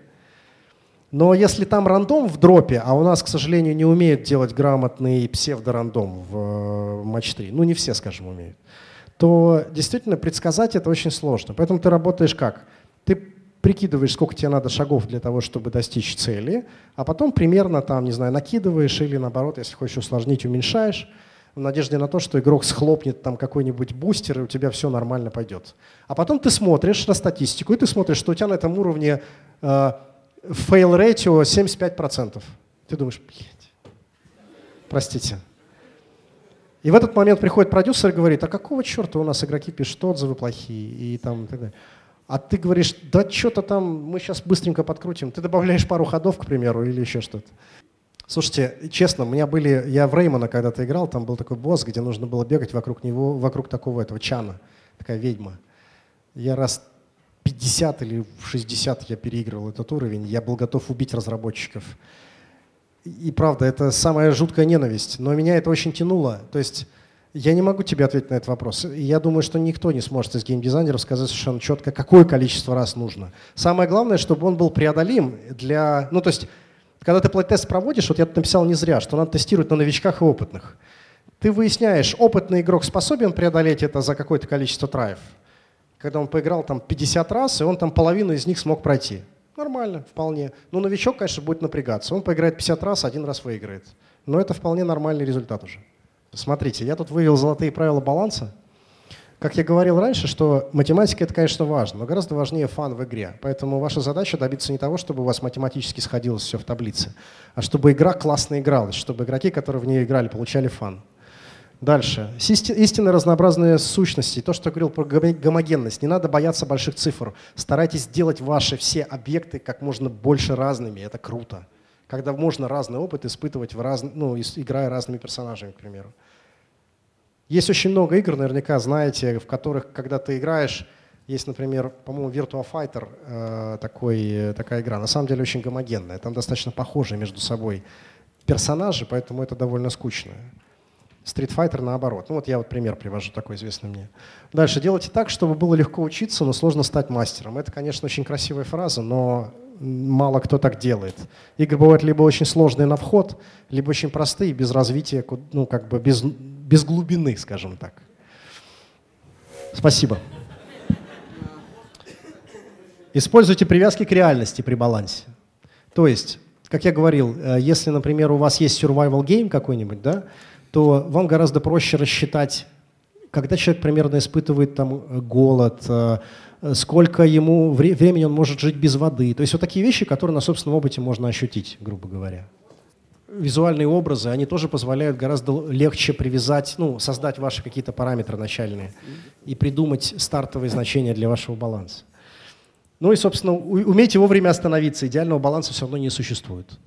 Но если там рандом в дропе, а у нас, к сожалению, не умеют делать грамотный псевдорандом в э, матч 3, ну не все, скажем, умеют, то действительно предсказать это очень сложно. Поэтому ты работаешь как? Ты прикидываешь, сколько тебе надо шагов для того, чтобы достичь цели, а потом примерно там, не знаю, накидываешь или наоборот, если хочешь усложнить, уменьшаешь, в надежде на то, что игрок схлопнет там какой-нибудь бустер, и у тебя все нормально пойдет. А потом ты смотришь на статистику, и ты смотришь, что у тебя на этом уровне э, fail ratio 75%. Ты думаешь, блядь, простите. И в этот момент приходит продюсер и говорит, а какого черта у нас игроки пишут отзывы плохие и там и так далее. А ты говоришь, да что-то там, мы сейчас быстренько подкрутим. Ты добавляешь пару ходов, к примеру, или еще что-то. Слушайте, честно, у меня были, я в Реймона когда-то играл, там был такой босс, где нужно было бегать вокруг него, вокруг такого этого чана, такая ведьма. Я раз 50 или 60 я переигрывал этот уровень, я был готов убить разработчиков. И правда, это самая жуткая ненависть, но меня это очень тянуло. То есть я не могу тебе ответить на этот вопрос. Я думаю, что никто не сможет из геймдизайнеров сказать совершенно четко, какое количество раз нужно. Самое главное, чтобы он был преодолим для... Ну, то есть, когда ты плей-тест проводишь, вот я тут написал не зря, что надо тестировать на новичках и опытных. Ты выясняешь, опытный игрок способен преодолеть это за какое-то количество траев когда он поиграл там 50 раз, и он там половину из них смог пройти. Нормально, вполне. Но новичок, конечно, будет напрягаться. Он поиграет 50 раз, один раз выиграет. Но это вполне нормальный результат уже. Смотрите, я тут вывел золотые правила баланса. Как я говорил раньше, что математика это, конечно, важно, но гораздо важнее фан в игре. Поэтому ваша задача добиться не того, чтобы у вас математически сходилось все в таблице, а чтобы игра классно игралась, чтобы игроки, которые в ней играли, получали фан. Дальше. Истинно разнообразные сущности. То, что я говорил про гомогенность. Не надо бояться больших цифр. Старайтесь сделать ваши все объекты как можно больше разными. Это круто. Когда можно разный опыт испытывать, в раз... ну, играя разными персонажами, к примеру. Есть очень много игр, наверняка знаете, в которых, когда ты играешь, есть, например, по-моему, Virtua Fighter, э, такой, такая игра. На самом деле очень гомогенная. Там достаточно похожие между собой персонажи, поэтому это довольно скучно. Street Fighter наоборот. Ну вот я вот пример привожу такой известный мне. Дальше. Делайте так, чтобы было легко учиться, но сложно стать мастером. Это, конечно, очень красивая фраза, но мало кто так делает. Игры бывают либо очень сложные на вход, либо очень простые, без развития, ну как бы без, без глубины, скажем так. Спасибо. Используйте привязки к реальности при балансе. То есть, как я говорил, э, если, например, у вас есть survival game какой-нибудь, да, то вам гораздо проще рассчитать, когда человек примерно испытывает там голод, э, сколько ему времени он может жить без воды. То есть вот такие вещи, которые на собственном опыте можно ощутить, грубо говоря. Визуальные образы, они тоже позволяют гораздо легче привязать, ну, создать ваши какие-то параметры начальные и придумать стартовые значения для вашего баланса. Ну и, собственно, умейте вовремя остановиться. Идеального баланса все равно не существует.